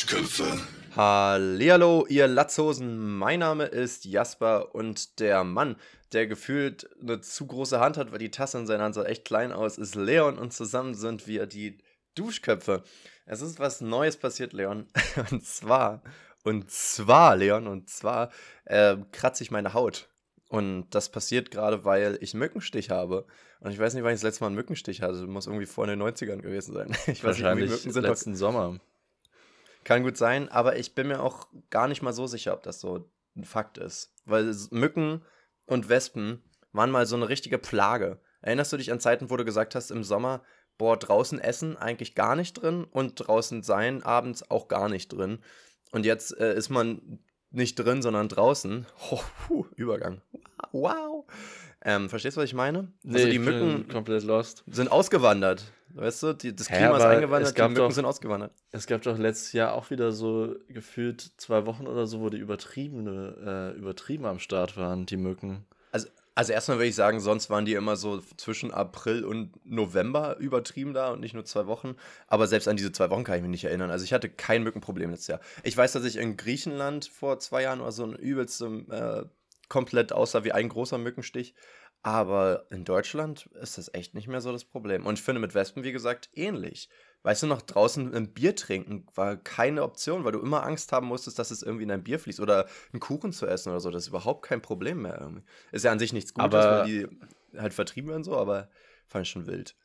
Duschköpfe. Hallihallo, ihr Latzhosen. Mein Name ist Jasper und der Mann, der gefühlt eine zu große Hand hat, weil die Tasse in seiner Hand sah echt klein aus, ist Leon und zusammen sind wir die Duschköpfe. Es ist was Neues passiert, Leon. Und zwar, und zwar, Leon, und zwar äh, kratze ich meine Haut. Und das passiert gerade, weil ich Mückenstich habe. Und ich weiß nicht, wann ich das letzte Mal einen Mückenstich hatte. Das muss irgendwie vor den 90ern gewesen sein. Ich weiß Wahrscheinlich nicht, wie Mücken sind letzten Sommer. Kann gut sein, aber ich bin mir auch gar nicht mal so sicher, ob das so ein Fakt ist. Weil Mücken und Wespen waren mal so eine richtige Plage. Erinnerst du dich an Zeiten, wo du gesagt hast, im Sommer, boah, draußen essen eigentlich gar nicht drin und draußen sein abends auch gar nicht drin. Und jetzt äh, ist man nicht drin, sondern draußen. Oh, puh, Übergang. Wow. Ähm, verstehst du, was ich meine? also die ich Mücken bin komplett lost. sind ausgewandert. Weißt du, die, das Hä, Klima ist aber eingewandert, die Mücken doch- sind ausgewandert. Es gab doch letztes Jahr auch wieder so gefühlt zwei Wochen oder so, wo die übertriebene, äh, übertrieben am Start waren, die Mücken. Also, also erstmal würde ich sagen, sonst waren die immer so zwischen April und November übertrieben da und nicht nur zwei Wochen. Aber selbst an diese zwei Wochen kann ich mich nicht erinnern. Also ich hatte kein Mückenproblem letztes Jahr. Ich weiß, dass ich in Griechenland vor zwei Jahren oder so ein übelstem äh, komplett aussah wie ein großer Mückenstich. Aber in Deutschland ist das echt nicht mehr so das Problem. Und ich finde mit Wespen, wie gesagt, ähnlich. Weißt du noch, draußen ein Bier trinken war keine Option, weil du immer Angst haben musstest, dass es irgendwie in dein Bier fließt. Oder einen Kuchen zu essen oder so. Das ist überhaupt kein Problem mehr irgendwie. Ist ja an sich nichts Gutes, Aber- weil die halt vertrieben werden so, aber fand ich schon wild.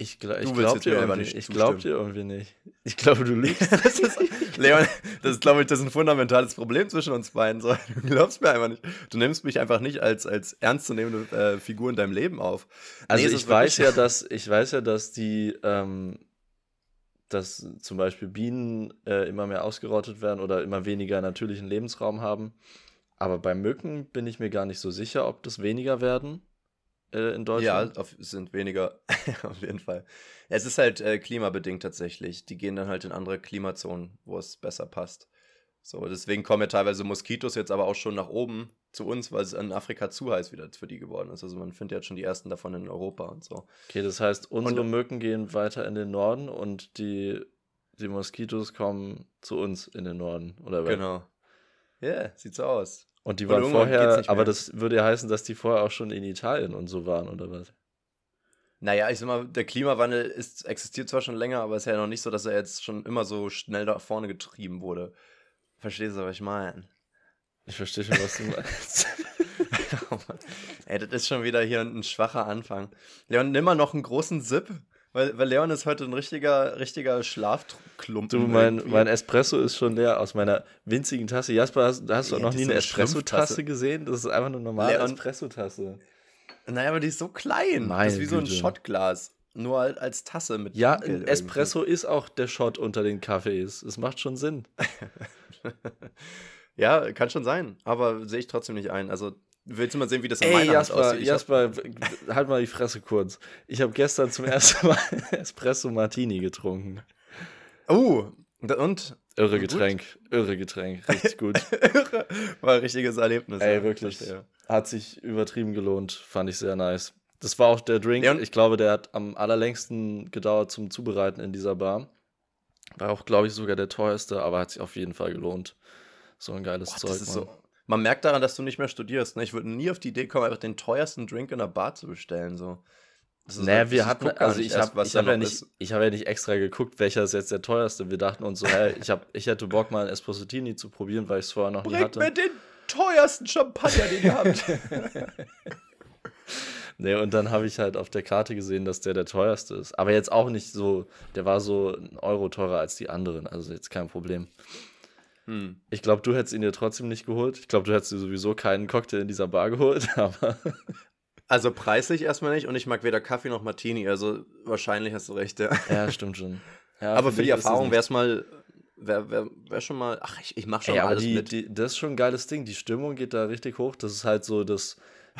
Ich, Du ich willst glaub jetzt dir irgendwie, nicht ich glaub dir irgendwie nicht. Ich glaube, du lügst. Das ist, Leon, das ist, glaube ich, das ist ein fundamentales Problem zwischen uns beiden. So, du glaubst mir einfach nicht. Du nimmst mich einfach nicht als, als ernstzunehmende äh, Figur in deinem Leben auf. Also Nee, ich weiß ja, dass ich weiß ja, dass die, ähm, dass zum Beispiel Bienen äh, immer mehr ausgerottet werden oder immer weniger natürlichen Lebensraum haben. Aber bei Mücken bin ich mir gar nicht so sicher, ob das weniger werden äh, in Ja, Deutschland. auf, es sind weniger, auf jeden Fall. Es ist halt äh, klimabedingt tatsächlich. Die gehen dann halt in andere Klimazonen, wo es besser passt. So, deswegen kommen ja teilweise Moskitos jetzt aber auch schon nach oben zu uns, weil es in Afrika zu heiß wieder für die geworden ist. Also man findet jetzt schon die ersten davon in Europa und so. Okay, das heißt, unsere Und- Mücken gehen weiter in den Norden und die, die Moskitos kommen zu uns in den Norden, oder? Genau. Ja, yeah, sieht so aus. Und die Und waren vorher, aber das würde ja heißen, dass die vorher auch schon in Italien und so waren, oder was? Naja, ich sag mal, der Klimawandel ist, existiert zwar schon länger, aber es ist ja noch nicht so, dass er jetzt schon immer so schnell nach vorne getrieben wurde. Verstehst du, was ich meine? Ich verstehe schon, was du meinst. Oh. Ey, das ist schon wieder hier ein schwacher Anfang. Leon, nimm mal noch einen großen Sip, weil, weil Leon ist heute ein richtiger, richtiger Schlafklumpen. Du, mein, irgendwie. mein Espresso ist schon leer aus meiner winzigen Tasse. Jasper, hast, hast du Ja, noch das nie eine Espresso-Tasse gesehen? Das ist einfach eine normale Espresso-Tasse. Naja, aber die ist so klein. Meine das ist wie so ein Güte. Shotglas. Nur halt als Tasse mit Ja, ein irgendwie. Espresso ist auch der Shot unter den Kaffees. Es macht schon Sinn. ja, kann schon sein, aber sehe ich trotzdem nicht ein. Also, willst du mal sehen, wie das in Ey, meiner Jasper, aussieht? Ich hab- Jasper, halt mal die Fresse kurz. Ich habe gestern zum ersten Mal Espresso Martini getrunken. Oh, und- und? Irre Gut. Getränk, irre Getränk, richtig gut. Irre. War ein richtiges Erlebnis. Ey, ja, wirklich. Hat sich übertrieben gelohnt, fand ich sehr nice. Das war auch der Drink. Ja, ich glaube, der hat am allerlängsten gedauert zum Zubereiten in dieser Bar. War auch, glaube ich, sogar der teuerste, aber hat sich auf jeden Fall gelohnt. So ein geiles Boah, Zeug. das ist Mann. so. Man merkt daran, dass du nicht mehr studierst. Ne? Ich würde nie auf die Idee kommen, einfach den teuersten Drink in der Bar zu bestellen. So. Nee, halt- wir ich hatten, also ich habe ich hab ja, nicht, ich hab ja nicht extra geguckt, welcher ist jetzt der teuerste. Wir dachten uns so, hey, ich, hab, ich hätte Bock mal ein Espressotini zu probieren, weil ich es vorher noch nie Bringt hatte. mir den teuersten Champagner, den ihr habt. Nee, und dann habe ich halt auf der Karte gesehen, dass der der teuerste ist. Aber jetzt auch nicht so, der war so ein Euro teurer als die anderen, also jetzt kein Problem. Hm. Ich glaube, du hättest ihn dir trotzdem nicht geholt. Ich glaube, du hättest dir sowieso keinen Cocktail in dieser Bar geholt, aber Also preislich erstmal nicht und ich mag weder Kaffee noch Martini. Also wahrscheinlich hast du recht, ja. ja, stimmt schon. Ja, Aber für die Erfahrung wäre es mal, wäre wär, wär schon mal, ach, ich, ich mach schon Ey, alles die, mit. die, das ist schon ein geiles Ding. Die Stimmung geht da richtig hoch. Das ist halt so das,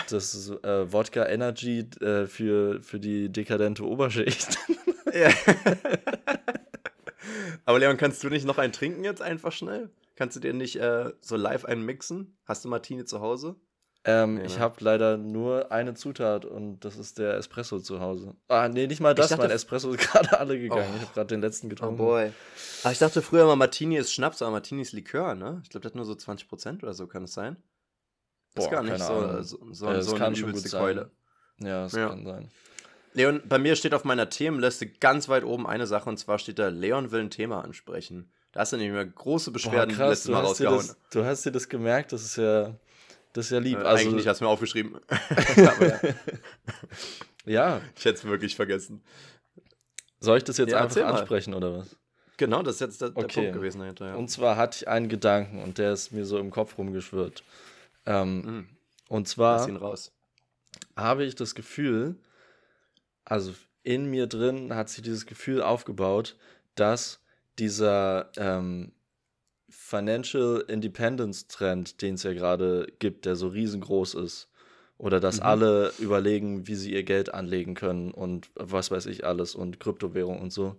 das äh, Wodka Energy äh, für, für die dekadente Oberschicht. Ja. Aber Leon, kannst du nicht noch einen trinken jetzt einfach schnell? Kannst du dir nicht äh, so live einen mixen? Hast du Martini zu Hause? Ähm, Nee, ich ne? habe leider nur eine Zutat und das ist der Espresso zu Hause. Ah, nee, nicht mal das. dachte- mein Espresso ist gerade alle gegangen. Oh. Ich habe gerade den letzten Oh getrunken. boy. Aber ich dachte früher mal, Martini ist Schnaps, aber Martini ist Likör, ne? Ich glaube, das hat nur so 20% oder so, kann es sein? Das ist Boah, gar nicht so, so, so, Äh, so eine übelste. Keule. Ja, das Ja. kann sein. Leon, bei mir steht auf meiner Themenliste ganz weit oben eine Sache und zwar steht da, Leon will ein Thema ansprechen. Da hast du nämlich mal große Boah, Beschwerden krass, letztes Mal rausgehauen. das, du hast dir das gemerkt, das ist ja, das ist ja lieb. Äh, also, Eigentlich hast du mir aufgeschrieben. Ja, ja, ich hätte es wirklich vergessen. soll ich das jetzt Ja, einfach mal. ansprechen oder was? Genau, das ist jetzt der, der Okay. Punkt gewesen dahinter. Ja. Und zwar hatte ich einen Gedanken und der ist mir so im Kopf rumgeschwirrt. Ähm, Mhm. und zwar habe ich das Gefühl, also in mir drin hat sich dieses Gefühl aufgebaut, dass dieser ähm, Financial Independence Trend, den es ja gerade gibt, der so riesengroß ist, oder dass Mhm. alle überlegen, wie sie ihr Geld anlegen können und was weiß ich alles und Kryptowährung und so,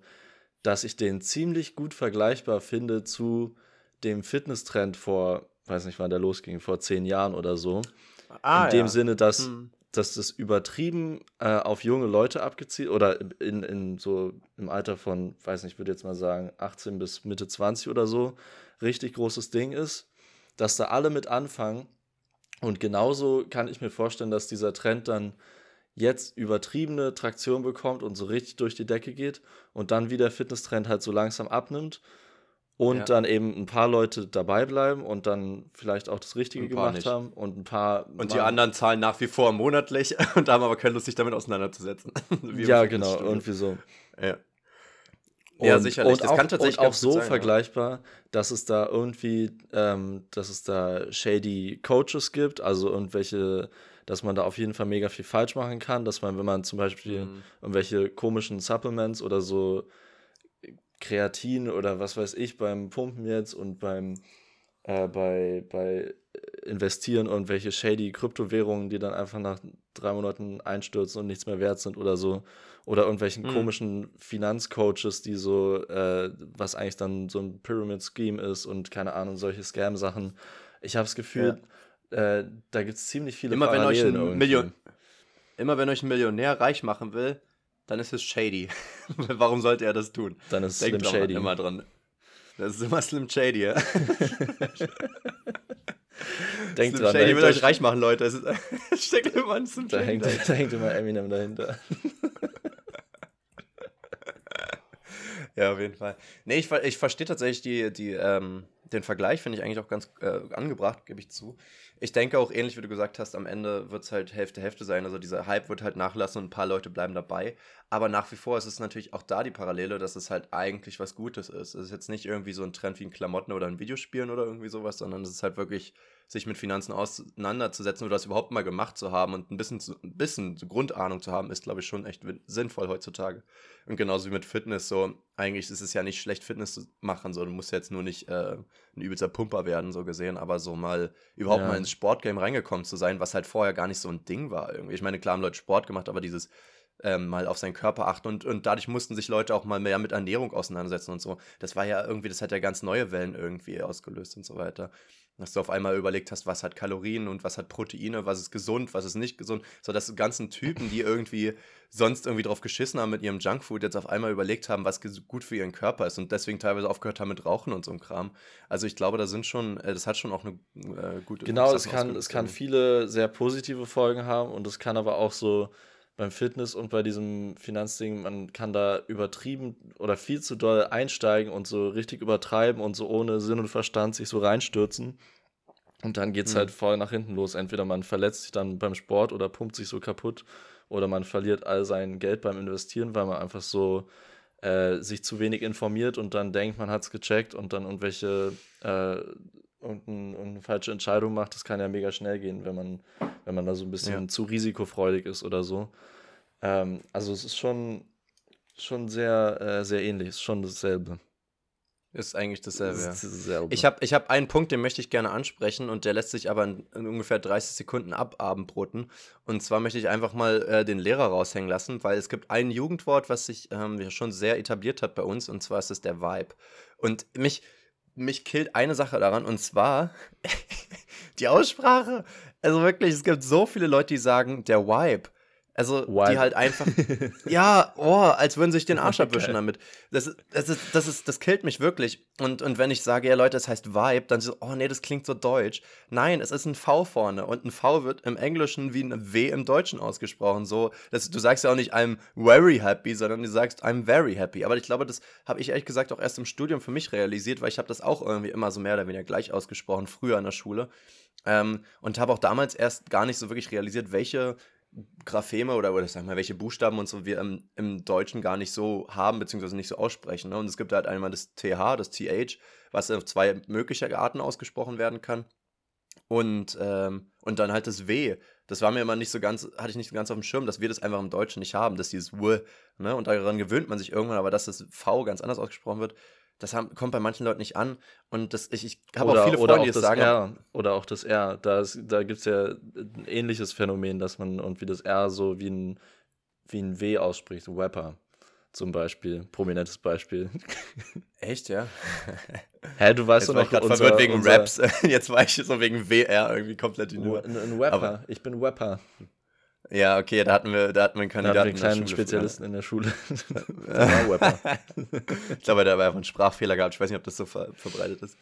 dass ich den ziemlich gut vergleichbar finde zu dem Fitnesstrend vor, weiß nicht wann der losging, vor zehn Jahren oder so. Ah, in dem ja. Sinne, dass, Mhm. Dass das übertrieben äh, auf junge Leute abgezielt oder in, in so im Alter von, weiß nicht, ich würde jetzt mal sagen, 18 bis Mitte 20 oder so, richtig großes Ding ist, dass da alle mit anfangen. Und genauso kann ich mir vorstellen, dass dieser Trend dann jetzt übertriebene Traktion bekommt und so richtig durch die Decke geht und dann wieder Fitnesstrend halt so langsam abnimmt und Ja. dann eben ein paar Leute dabei bleiben und dann vielleicht auch das Richtige gemacht nicht. haben und ein paar Und die anderen zahlen nach wie vor monatlich und haben aber keine Lust, sich damit auseinanderzusetzen. Ja, genau, irgendwie so. Ja. Ja, Und- sicherlich. Und Das auch, kann tatsächlich und auch so sein, ja. vergleichbar, dass es da irgendwie, ähm, dass es da shady Coaches gibt, also irgendwelche, dass man da auf jeden Fall mega viel falsch machen kann, dass man, wenn man zum Beispiel Mhm. irgendwelche komischen Supplements oder so Kreatin oder was weiß ich beim Pumpen jetzt und beim äh, bei, bei Investieren irgendwelche shady Kryptowährungen, die dann einfach nach drei Monaten einstürzen und nichts mehr wert sind oder so. Oder irgendwelchen Mhm. komischen Finanzcoaches, die so, äh, was eigentlich dann so ein Pyramid-Scheme ist und keine Ahnung, solche Scam-Sachen. Ich habe das Gefühl, äh, da gibt es ziemlich viele Immer wenn euch ein. Million, immer wenn euch ein Millionär reich machen will, dann ist es shady. Warum sollte er das tun? Dann ist Denkt Slim dran, Shady. immer dran. Das ist immer Slim Shady, ja. Denkt Slim dran, Shady will euch reich machen, Leute. Es, ist, es steckt immer ein Slim Da Shady hängt, da hängt immer Eminem dahinter. Ja, auf jeden Fall. Nee, ich, ich verstehe tatsächlich die, die, ähm, den Vergleich, finde ich eigentlich auch ganz äh, angebracht, gebe ich zu. Ich denke auch ähnlich, wie du gesagt hast, am Ende wird es halt Hälfte, Hälfte sein. Also dieser Hype wird halt nachlassen und ein paar Leute bleiben dabei. Aber nach wie vor ist es natürlich auch da die Parallele, dass es halt eigentlich was Gutes ist. Es ist jetzt nicht irgendwie so ein Trend wie ein Klamotten oder ein Videospielen oder irgendwie sowas, sondern es ist halt wirklich, sich mit Finanzen auseinanderzusetzen oder das überhaupt mal gemacht zu haben und ein bisschen, ein bisschen Grundahnung zu haben, ist, glaube ich, schon echt sinnvoll heutzutage. Und genauso wie mit Fitness, so, eigentlich ist es ja nicht schlecht, Fitness zu machen, so, du musst jetzt nur nicht äh, ein übelster Pumper werden, so gesehen, aber so mal überhaupt Ja. mal ins Sportgame reingekommen zu sein, was halt vorher gar nicht so ein Ding war irgendwie. Ich meine, klar haben Leute Sport gemacht, aber dieses ähm, mal auf seinen Körper achten und, und dadurch mussten sich Leute auch mal mehr mit Ernährung auseinandersetzen und so. Das war ja irgendwie, das hat ja ganz neue Wellen irgendwie ausgelöst und so weiter. Dass du auf einmal überlegt hast, was hat Kalorien und was hat Proteine, was ist gesund, was ist nicht gesund. So, dass die ganzen Typen, die irgendwie sonst irgendwie drauf geschissen haben mit ihrem Junkfood, jetzt auf einmal überlegt haben, was gut für ihren Körper ist und deswegen teilweise aufgehört haben mit Rauchen und so Kram. Also ich glaube, da sind schon, äh, das hat schon auch eine äh, gute Genau, es Sachen kann, es kann viele sehr positive Folgen haben und es kann aber auch so beim Fitness und bei diesem Finanzding, man kann da übertrieben oder viel zu doll einsteigen und so richtig übertreiben und so ohne Sinn und Verstand sich so reinstürzen. Und dann geht es Mhm. halt voll nach hinten los. Entweder man verletzt sich dann beim Sport oder pumpt sich so kaputt oder man verliert all sein Geld beim Investieren, weil man einfach so äh, sich zu wenig informiert und dann denkt, man hat es gecheckt und dann irgendwelche äh, irgendein, irgendeine falsche Entscheidung macht. Das kann ja mega schnell gehen, wenn man, wenn man da so ein bisschen Ja. zu risikofreudig ist oder so. Ähm, also es ist schon, schon sehr, äh, sehr ähnlich, es ist schon dasselbe. Ist eigentlich dasselbe. Ist dasselbe. Ich habe ich hab einen Punkt, den möchte ich gerne ansprechen und der lässt sich aber in, in ungefähr 30 Sekunden ababendbroten. Und zwar möchte ich einfach mal äh, den Lehrer raushängen lassen, weil es gibt ein Jugendwort, was sich ähm, schon sehr etabliert hat bei uns und zwar ist es der Vibe. Und mich mich killt eine Sache daran und zwar die Aussprache. Also wirklich, es gibt so viele Leute, die sagen, der Vibe. Also, Vibe. die halt einfach, ja, oh, als würden sie sich den Arsch abwischen damit. Das, ist- das, ist, das, ist, das killt mich wirklich. Und, und wenn ich sage, ja, Leute, es heißt Vibe, dann so, oh nee, das klingt so deutsch. Nein, es ist ein V vorne und ein V wird im Englischen wie ein W im Deutschen ausgesprochen. So, das, du sagst ja auch nicht, I'm very happy, sondern du sagst, I'm very happy. Aber ich glaube, das habe ich ehrlich gesagt auch erst im Studium für mich realisiert, weil ich habe das auch irgendwie immer so mehr oder weniger gleich ausgesprochen, früher in der Schule. Ähm, und habe auch damals erst gar nicht so wirklich realisiert, welche Grapheme oder, oder sag mal, welche Buchstaben und so wir im, im Deutschen gar nicht so haben, beziehungsweise nicht so aussprechen. Ne? Und es gibt halt einmal das TH, das TH, was auf zwei mögliche Arten ausgesprochen werden kann. Und, ähm, und dann halt das W. Das war mir immer nicht so ganz, hatte ich nicht so ganz auf dem Schirm, dass wir das einfach im Deutschen nicht haben, dass dieses W, ne? Und daran gewöhnt man sich irgendwann, aber dass das V ganz anders ausgesprochen wird, das haben, kommt bei manchen Leuten nicht an. Und das, ich, ich habe auch viele Freunde, die auch das das sagen. R. Oder auch das R. Da, ist- da gibt es ja ein ähnliches Phänomen, dass man irgendwie das R so wie ein, wie ein W ausspricht. Rapper zum Beispiel. Prominentes Beispiel. Echt, ja? Hä, du weißt Jetzt doch war ich noch, gerade verwirrt wegen unser, Raps. Jetzt war ich so wegen WR irgendwie komplett die Nummer. Ein. Aber- ich bin Rapper. Ja, okay, da hatten wir, da hatten wir einen Da hatten wir Kandidaten. einen in der kleinen Schule Spezialisten in der Schule. Der war Rapper. früher. ich glaube, der hat einfach einen Sprachfehler gehabt. Ich weiß nicht, ob das so ver verbreitet ist.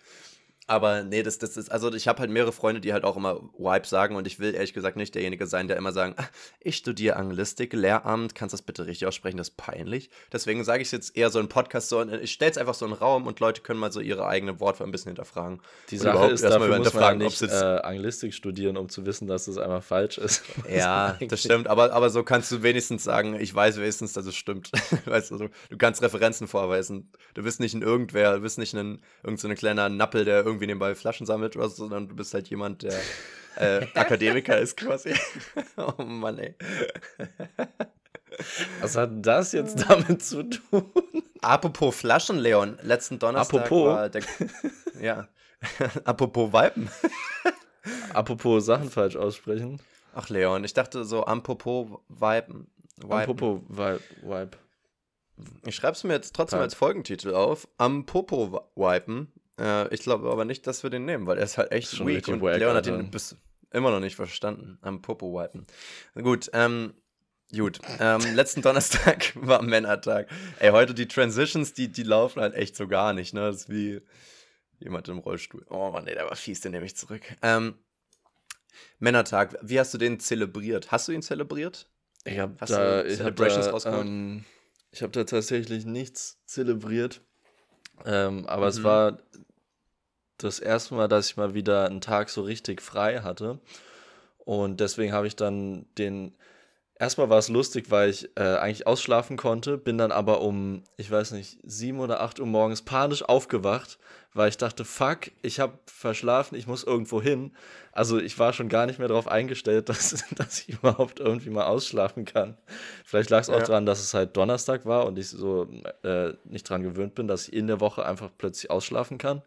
Aber nee, das, das ist, also ich habe halt mehrere Freunde, die halt auch immer Wipe sagen und ich will ehrlich gesagt nicht derjenige sein, der immer sagen, "Ah, ich studiere Anglistik, Lehramt, kannst du das bitte richtig aussprechen, das ist peinlich. Deswegen sage ich es jetzt eher so im Podcast so, ich stelle es einfach so in den Raum und Leute können mal so ihre eigene Wortwahl ein bisschen hinterfragen. Die Sache ist, dafür muss man ja hinterfragen, ob nicht äh, Anglistik studieren, um zu wissen, dass es einfach falsch ist. Ja, das stimmt, aber, aber so kannst du wenigstens sagen, ich weiß wenigstens, dass es stimmt. weißt du, du, kannst Referenzen vorweisen. Du bist nicht ein Irgendwer, du bist nicht ein irgend so ein kleiner Nappel, der irgendwie nebenbei Flaschen sammelt oder so, sondern du bist halt jemand, der äh, Akademiker ist quasi. oh Mann, ey. Was hat das jetzt damit zu tun? Apropos Flaschen, Leon, letzten Donnerstag Apropos? war der. ja. Apropos Weiben. Apropos Sachen falsch aussprechen. Ach, Leon, ich dachte so, apropos Weiben. Apropos Vibe. Vibe. Ich schreibe es mir jetzt trotzdem Pipe. als Folgentitel auf. Am Popo wi- wipen. Äh, ich glaube aber nicht, dass wir den nehmen, weil er ist halt echt schon weak und wack, Leon hat ihn bis immer noch nicht verstanden. Am Popo wipen. Gut, ähm, gut. Ähm, letzten Donnerstag war Männertag. Ey, heute die Transitions, die, die laufen halt echt so gar nicht, ne? Das ist wie jemand im Rollstuhl. Oh Mann, nee, der war fies, den nehme ich zurück. Ähm, Männertag, wie hast du den zelebriert? Hast du ihn zelebriert? Ich habe da, ich hab Celebrations da, ähm, ich hab da tatsächlich nichts zelebriert. Ähm, aber es Mhm. war das erste Mal, dass ich mal wieder einen Tag so richtig frei hatte. Und deswegen habe ich dann den. Erstmal war es lustig, weil ich äh, eigentlich ausschlafen konnte, bin dann aber um, ich weiß nicht, sieben oder acht Uhr morgens panisch aufgewacht, weil ich dachte, fuck, ich habe verschlafen, ich muss irgendwo hin. Also ich war schon gar nicht mehr darauf eingestellt, dass, dass ich überhaupt irgendwie mal ausschlafen kann. Vielleicht lag es auch Ja. daran, dass es halt Donnerstag war und ich so äh, nicht dran gewöhnt bin, dass ich in der Woche einfach plötzlich ausschlafen kann.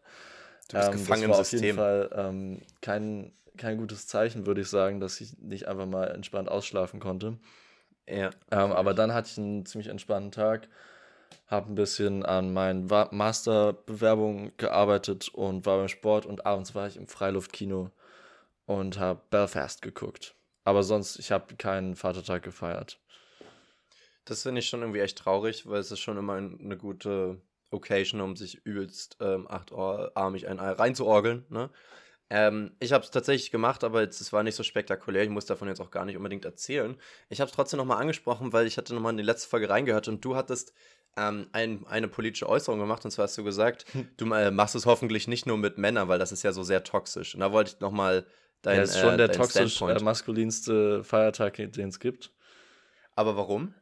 Du bist Ähm, gefangen das im war auf jeden System. Fall ähm, kein, kein gutes Zeichen, würde ich sagen, dass ich nicht einfach mal entspannt ausschlafen konnte. Ja. Ähm, aber dann hatte ich einen ziemlich entspannten Tag, habe ein bisschen an meinen Masterbewerbungen gearbeitet und war beim Sport und abends war ich im Freiluftkino und habe Belfast geguckt. Aber sonst, ich habe keinen Vatertag gefeiert. Das finde ich schon irgendwie echt traurig, weil es ist schon immer ein- eine gute Occasion, um sich übelst ähm, achtarmig ein Ei reinzuorgeln. Ne? Ähm, ich habe es tatsächlich gemacht, aber jetzt, es war nicht so spektakulär. Ich muss davon jetzt auch gar nicht unbedingt erzählen. Ich habe es trotzdem nochmal angesprochen, weil ich hatte nochmal in die letzte Folge reingehört und du hattest ähm, ein, eine politische Äußerung gemacht und zwar hast du gesagt, du äh, machst es hoffentlich nicht nur mit Männern, weil das ist ja so sehr toxisch. Und da wollte ich nochmal dein, Der ist schon äh, der toxisch äh, maskulinste Feiertag, den es gibt. aber warum?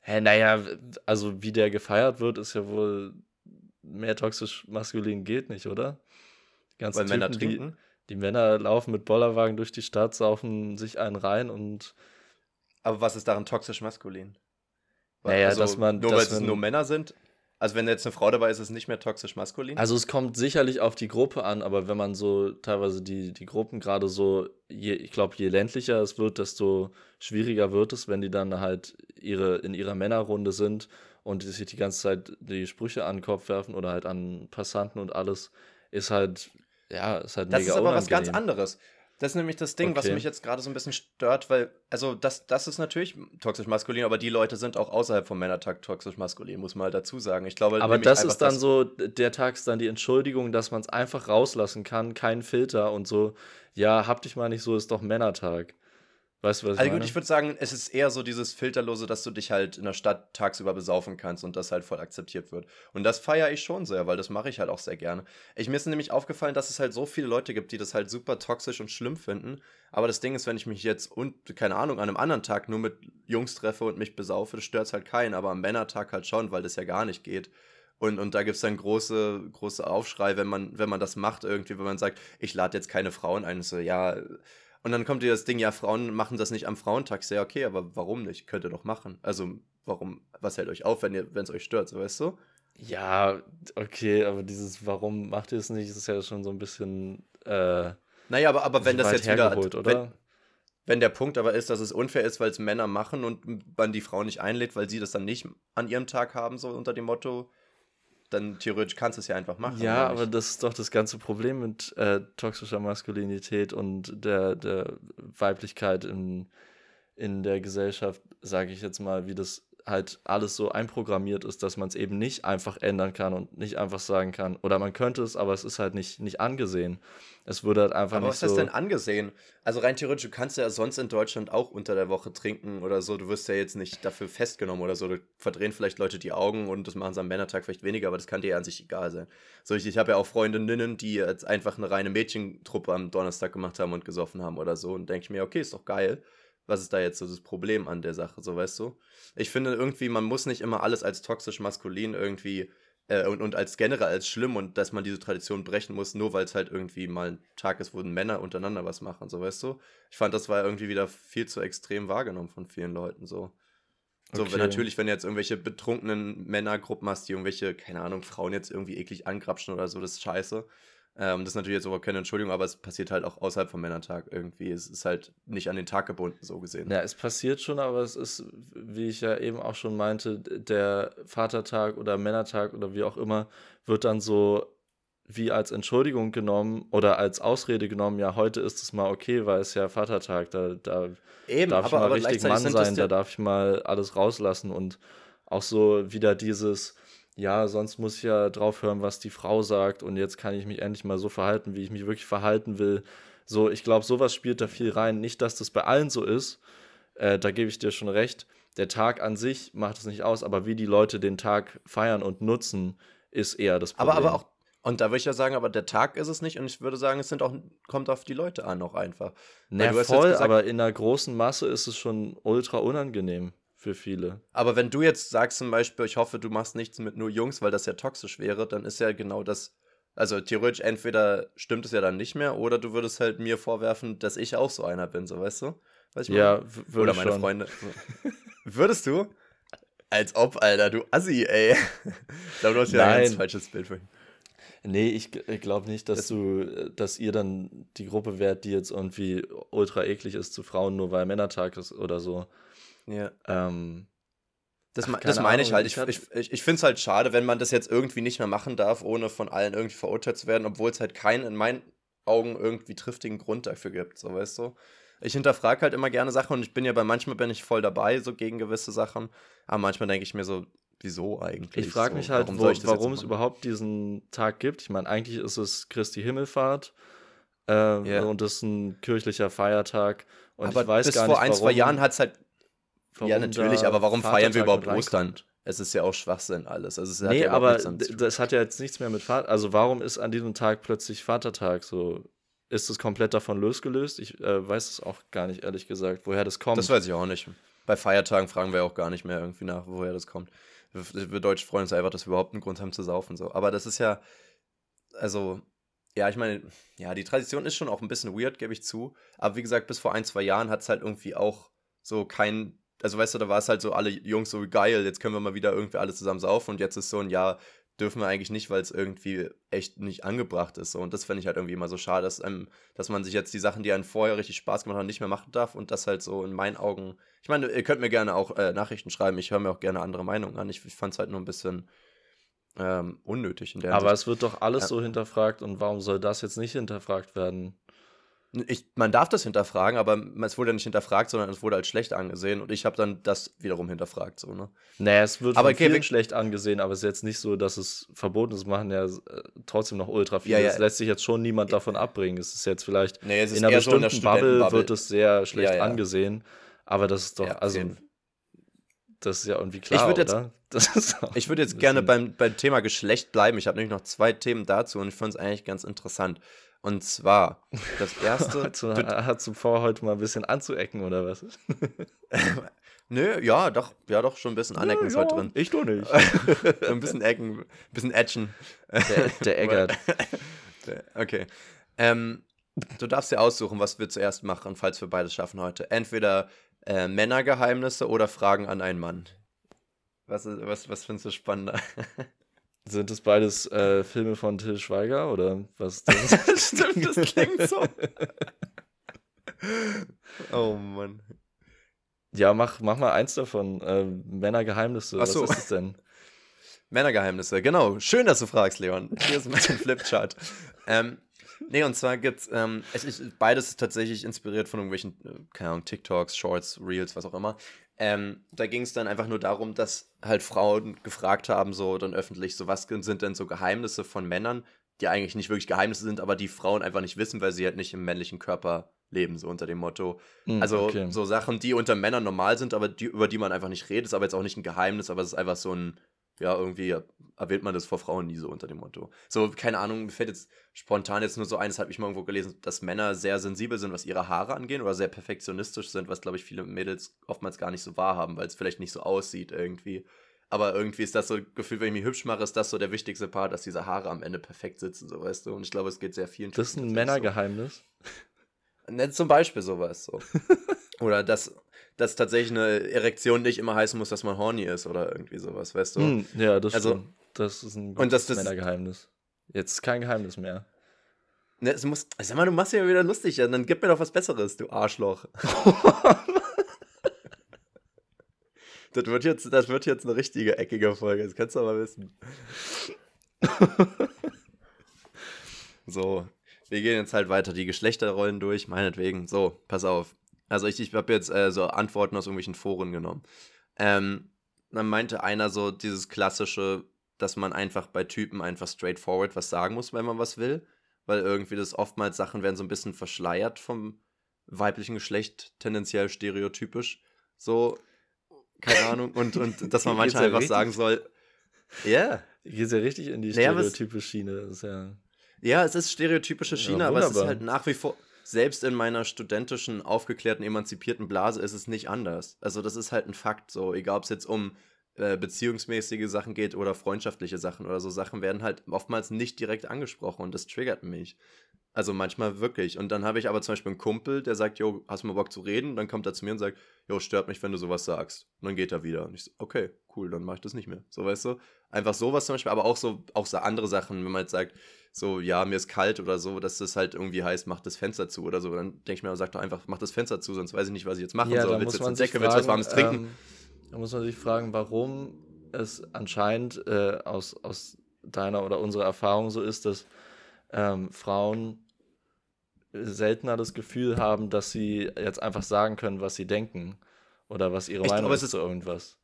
Hä, naja, also wie der gefeiert wird, ist ja wohl mehr toxisch maskulin geht nicht, oder? Ganzen Weil Männer Typen, trinken? Die, die Männer laufen mit Bollerwagen durch die Stadt, saufen sich einen rein und Aber was ist daran toxisch maskulin? Naja, dass man- Nur weil es nur Männer sind? Also wenn jetzt eine Frau dabei ist, ist es nicht mehr toxisch maskulin? Also es kommt sicherlich auf die Gruppe an, aber wenn man so teilweise die, die Gruppen gerade so, je, ich glaube, je ländlicher es wird, desto schwieriger wird es, wenn die dann halt ihre, in ihrer Männerrunde sind und die sich die ganze Zeit die Sprüche an den Kopf werfen oder halt an Passanten und alles, ist halt, ja, ist halt das ist aber was unangenehm. ganz anderes. Das ist nämlich das Ding, was Okay. mich jetzt gerade so ein bisschen stört, weil, also das, das ist natürlich toxisch maskulin, aber die Leute sind auch außerhalb vom Männertag toxisch maskulin, muss man halt dazu sagen. Ich glaube, Aber das ist dann dass- so, der Tag ist dann die Entschuldigung, dass man es einfach rauslassen kann, kein Filter und so, ja, hab dich mal nicht so, ist doch Männertag. Weißt du, was ich Also meine? gut, ich würde sagen, es ist eher so dieses Filterlose, dass du dich halt in der Stadt tagsüber besaufen kannst und das halt voll akzeptiert wird. Und das feiere ich schon sehr, weil das mache ich halt auch sehr gerne. Ich, mir ist nämlich aufgefallen, dass es halt so viele Leute gibt, die das halt super toxisch und schlimm finden. Aber das Ding ist, wenn ich mich jetzt und, keine Ahnung, an einem anderen Tag nur mit Jungs treffe und mich besaufe, das stört halt keinen. Aber am Männertag halt schon, weil das ja gar nicht geht. Und, und da gibt es dann große, große Aufschrei, wenn man, wenn man das macht irgendwie, wenn man sagt, ich lade jetzt keine Frauen ein. Und so, ja, und dann kommt dir das Ding, ja, Frauen machen das nicht am Frauentag. Ja, okay, aber warum nicht? Könnt ihr doch machen. Also, warum, was hält euch auf, wenn ihr, wenn es euch stört, so weißt du? Ja, okay, aber dieses Warum macht ihr es nicht, ist ja schon so ein bisschen äh, Naja, aber, aber wenn das jetzt wieder. hergeholt, oder? Wenn, wenn der Punkt aber ist, dass es unfair ist, weil es Männer machen und man die Frau nicht einlädt, weil sie das dann nicht an ihrem Tag haben, so unter dem Motto, dann theoretisch kannst du es ja einfach machen. Ja, aber das ist doch das ganze Problem mit äh, toxischer Maskulinität und der, der Weiblichkeit in, in der Gesellschaft, sage ich jetzt mal, wie das halt alles so einprogrammiert ist, dass man es eben nicht einfach ändern kann und nicht einfach sagen kann. Oder man könnte es, aber es ist halt nicht, nicht angesehen. Es würde halt einfach Aber nicht was ist so. denn angesehen? Also rein theoretisch, du kannst ja sonst in Deutschland auch unter der Woche trinken oder so. Du wirst ja jetzt nicht dafür festgenommen oder so. Da verdrehen vielleicht Leute die Augen und das machen sie am Männertag vielleicht weniger, aber das kann dir ja an sich egal sein. So, ich, ich habe ja auch Freundinnen, die jetzt einfach eine reine Mädchentruppe am Donnerstag gemacht haben und gesoffen haben oder so. Und denke ich mir, okay, ist doch geil. Was ist da jetzt so das Problem an der Sache, so weißt du? Ich finde irgendwie, man muss nicht immer alles als toxisch maskulin irgendwie äh, und, und als generell als schlimm und dass man diese Tradition brechen muss, nur weil es halt irgendwie mal ein Tag ist, wo Männer untereinander was machen, so weißt du? Ich fand, das war irgendwie wieder viel zu extrem wahrgenommen von vielen Leuten so. So, Okay. wenn natürlich, wenn du jetzt irgendwelche betrunkenen Männergruppen hast, die irgendwelche, keine Ahnung, Frauen jetzt irgendwie eklig angrapschen oder so, das ist scheiße. Ähm, das ist natürlich jetzt überhaupt keine Entschuldigung, aber es passiert halt auch außerhalb vom Männertag irgendwie. Es ist halt nicht an den Tag gebunden, so gesehen. Ja, es passiert schon, aber es ist, wie ich ja eben auch schon meinte, der Vatertag oder Männertag oder wie auch immer, wird dann so wie als Entschuldigung genommen oder als Ausrede genommen, ja, heute ist es mal okay, weil es ja Vatertag, da, da Eben, darf ich aber, mal aber richtig Mann sein, da darf ich mal alles rauslassen und auch so wieder dieses, ja, sonst muss ich ja drauf hören, was die Frau sagt und jetzt kann ich mich endlich mal so verhalten, wie ich mich wirklich verhalten will. So, ich glaube, sowas spielt da viel rein. Nicht, dass das bei allen so ist, äh, da gebe ich dir schon recht. Der Tag an sich macht es nicht aus, aber wie die Leute den Tag feiern und nutzen, ist eher das Problem. Aber, aber auch, und da würde ich ja sagen, aber der Tag ist es nicht und ich würde sagen, es sind auch, kommt auf die Leute an auch einfach. Na, voll, gesagt- aber in einer großen Masse ist es schon ultra unangenehm für viele. Aber wenn du jetzt sagst zum Beispiel, ich hoffe, du machst nichts mit nur Jungs, weil das ja toxisch wäre, dann ist ja genau das, also theoretisch entweder stimmt es ja dann nicht mehr oder du würdest halt mir vorwerfen, dass ich auch so einer bin, so weißt du? Was ich Ja, würde Oder ich meine schon. Freunde. Würdest du? Als ob, Alter, du Assi, ey. Ich glaube, du hast ja ein ganz falsches Bild von ihm. Nee, ich, glaube nicht, dass Das- du, dass ihr dann die Gruppe wärt, die jetzt irgendwie ultra eklig ist zu Frauen, nur weil Männertag ist oder so. Ja. Ähm, Das, Ach, das meine ich Ahnung, halt. ich Ich, ich, ich, ich finde es halt schade, wenn man das jetzt irgendwie nicht mehr machen darf, ohne von allen irgendwie verurteilt zu werden, obwohl es halt keinen in meinen Augen irgendwie triftigen Grund dafür gibt, so weißt du. Ich hinterfrage halt immer gerne Sachen und ich bin ja bei manchmal bin ich voll dabei, so gegen gewisse Sachen. Aber manchmal denke ich mir so, wieso eigentlich? ich frage so, mich halt, warum wo, ich warum es überhaupt diesen Tag gibt. Ich meine, eigentlich ist es Christi Himmelfahrt äh, Ja. und das ist ein kirchlicher Feiertag. Und aber ich weiß bis gar vor nicht, ein, zwei Jahren hat es halt. Ja, natürlich, aber warum feiern wir Vatertag überhaupt Ostern? Es ist ja auch Schwachsinn alles. Also Nee, ja aber das hat ja jetzt nichts mehr mit Vater. Also warum ist an diesem Tag plötzlich Vatertag so? Ist es komplett davon losgelöst? Ich äh, weiß es auch gar nicht, ehrlich gesagt, woher das kommt. Das weiß ich auch nicht. Bei Feiertagen fragen wir auch gar nicht mehr irgendwie nach, woher das kommt. Wir, wir Deutschen freuen uns einfach, dass wir überhaupt einen Grund haben zu saufen. So. Aber das ist ja, also, ja, ich meine, ja, die Tradition ist schon auch ein bisschen weird, gebe ich zu. Aber wie gesagt, bis vor ein, zwei Jahren hat es halt irgendwie auch so kein, also weißt du, da war es halt so, alle Jungs so geil, jetzt können wir mal wieder irgendwie alle zusammen saufen und jetzt ist so ein Jahr, dürfen wir eigentlich nicht, weil es irgendwie echt nicht angebracht ist. So. Und das finde ich halt irgendwie immer so schade, dass, einem, dass man sich jetzt die Sachen, die einem vorher richtig Spaß gemacht haben, nicht mehr machen darf und das halt so in meinen Augen. Ich meine, ihr könnt mir gerne auch äh, Nachrichten schreiben, ich höre mir auch gerne andere Meinungen an. Ich, ich fand es halt nur ein bisschen ähm, unnötig in der Aber Hinsicht. es wird doch alles ja. so hinterfragt und warum soll das jetzt nicht hinterfragt werden? Ich, man darf das hinterfragen, aber es wurde ja nicht hinterfragt, sondern es wurde als schlecht angesehen und ich habe dann das wiederum hinterfragt. So, ne? Naja, es wird aber von vielen schlecht angesehen, aber es ist jetzt nicht so, dass es verboten ist. machen ja äh, trotzdem noch ultra viel. Ja, ja. Das lässt sich jetzt schon niemand davon abbringen. Es ist jetzt vielleicht nee, ist in einer bestimmten so in Bubble wird es sehr schlecht ja, angesehen, aber das ist doch, also das ist ja irgendwie klar, ich würde jetzt, ich würde jetzt gerne beim, beim Thema Geschlecht bleiben. Ich habe nämlich noch zwei Themen dazu und ich fand es eigentlich ganz interessant. Und zwar, das erste. du, hast du vor, heute mal ein bisschen anzuecken oder was? Nö, ja, doch, ja, doch, schon ein bisschen Anecken ist ja, heute drin. Ich doch nicht. ein bisschen Ecken, ein bisschen Etchen. Der, der Eggert. okay. Ähm, du darfst dir aussuchen, was wir zuerst machen, falls wir beides schaffen heute. Entweder äh, Männergeheimnisse oder Fragen an einen Mann. Was, ist, was, was findest du spannender? Sind das beides äh, Filme von Till Schweiger oder was? Das Stimmt, das klingt so. oh Mann. Ja, mach, mach mal eins davon. Äh, Männergeheimnisse. Ach so. Was ist es denn? Männergeheimnisse, genau. Schön, dass du fragst, Leon. Hier ist mein Flipchart. ähm, nee, und zwar gibt's, ähm, es ist beides tatsächlich inspiriert von irgendwelchen, äh, keine Ahnung, TikToks, Shorts, Reels, was auch immer. Ähm, da ging es dann einfach nur darum, dass halt Frauen gefragt haben, so dann öffentlich, so was sind denn so Geheimnisse von Männern, die eigentlich nicht wirklich Geheimnisse sind, aber die Frauen einfach nicht wissen, weil sie halt nicht im männlichen Körper leben, so unter dem Motto. Mm, also okay. so Sachen, die unter Männern normal sind, aber die, über die man einfach nicht redet, ist aber jetzt auch nicht ein Geheimnis, aber es ist einfach so ein ja, irgendwie erwähnt man das vor Frauen nie so unter dem Motto. So, keine Ahnung, mir fällt jetzt spontan jetzt nur so eines, habe ich mal irgendwo gelesen, dass Männer sehr sensibel sind, was ihre Haare angehen oder sehr perfektionistisch sind, was, glaube ich, viele Mädels oftmals gar nicht so wahrhaben, weil es vielleicht nicht so aussieht irgendwie. Aber irgendwie ist das so Gefühl, wenn ich mich hübsch mache, ist das so der wichtigste Part, dass diese Haare am Ende perfekt sitzen, so weißt du. Und ich glaube, es geht sehr vielen. Das ist ein Männergeheimnis. So. Ne, zum Beispiel sowas so. oder dass dass tatsächlich eine Erektion nicht immer heißen muss, dass man horny ist oder irgendwie sowas, weißt du? Mm, ja, das also, stimmt. Das ist ein das, das, Männergeheimnis. Jetzt kein Geheimnis mehr. Ne, es muss, sag mal, du machst ja wieder lustig, ja, dann gib mir doch was Besseres, du Arschloch. das, wird jetzt, das wird jetzt eine richtige eckige Folge, das kannst du aber wissen. so, wir gehen jetzt halt weiter die Geschlechterrollen durch, meinetwegen. So, pass auf. Also ich, ich habe jetzt äh, so Antworten aus irgendwelchen Foren genommen. Ähm, dann meinte einer so dieses klassische, dass man einfach bei Typen einfach straightforward was sagen muss, wenn man was will. Weil irgendwie das oftmals Sachen werden so ein bisschen verschleiert vom weiblichen Geschlecht, tendenziell stereotypisch. So, keine Ahnung. Und, und dass man manchmal einfach sagen soll, ja. Yeah. Geht ja richtig in die stereotypische Schiene. Das ist ja, ja, es ist stereotypische Schiene, ja, aber es ist halt nach wie vor selbst in meiner studentischen, aufgeklärten, emanzipierten Blase ist es nicht anders. Also das ist halt ein Fakt so, egal ob es jetzt um äh, beziehungsmäßige Sachen geht oder freundschaftliche Sachen oder so Sachen werden halt oftmals nicht direkt angesprochen und das triggert mich. Also manchmal wirklich. Und dann habe ich aber zum Beispiel einen Kumpel, der sagt, jo, hast du mal Bock zu reden? Und dann kommt er zu mir und sagt, jo, stört mich, wenn du sowas sagst. Und dann geht er wieder. Und ich so, okay, cool, dann mache ich das nicht mehr. So, weißt du? Einfach sowas zum Beispiel, aber auch so, auch so andere Sachen, wenn man jetzt sagt, so, ja, mir ist kalt oder so, dass das halt irgendwie heißt, mach das Fenster zu oder so. Dann denke ich mir, sag doch einfach, mach das Fenster zu, sonst weiß ich nicht, was ich jetzt machen ja, soll. Willst du jetzt eine Decke, willst du was Warmes trinken? Ähm, da muss man sich fragen, warum es anscheinend äh, aus, aus deiner oder unserer Erfahrung so ist, dass ähm, Frauen seltener das Gefühl haben, dass sie jetzt einfach sagen können, was sie denken oder was ihre ich Meinung glaube, ist zu irgendwas.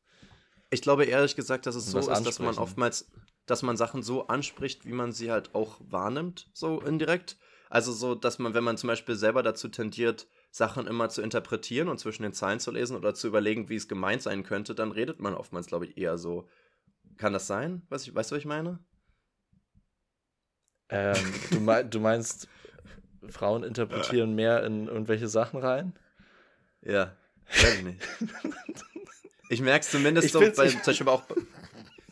Ich glaube ehrlich gesagt, dass es so ist, dass man oftmals, dass man Sachen so anspricht, wie man sie halt auch wahrnimmt, so indirekt. Also so, dass man, wenn man zum Beispiel selber dazu tendiert, Sachen immer zu interpretieren und zwischen den Zeilen zu lesen oder zu überlegen, wie es gemeint sein könnte, dann redet man oftmals, glaube ich, eher so. Kann das sein? Was ich, weißt du, was ich meine? Ähm, du, mein, du meinst, Frauen interpretieren mehr in irgendwelche Sachen rein? Ja, weiß ich nicht. ich merke es zumindest so, bei, zum Beispiel auch,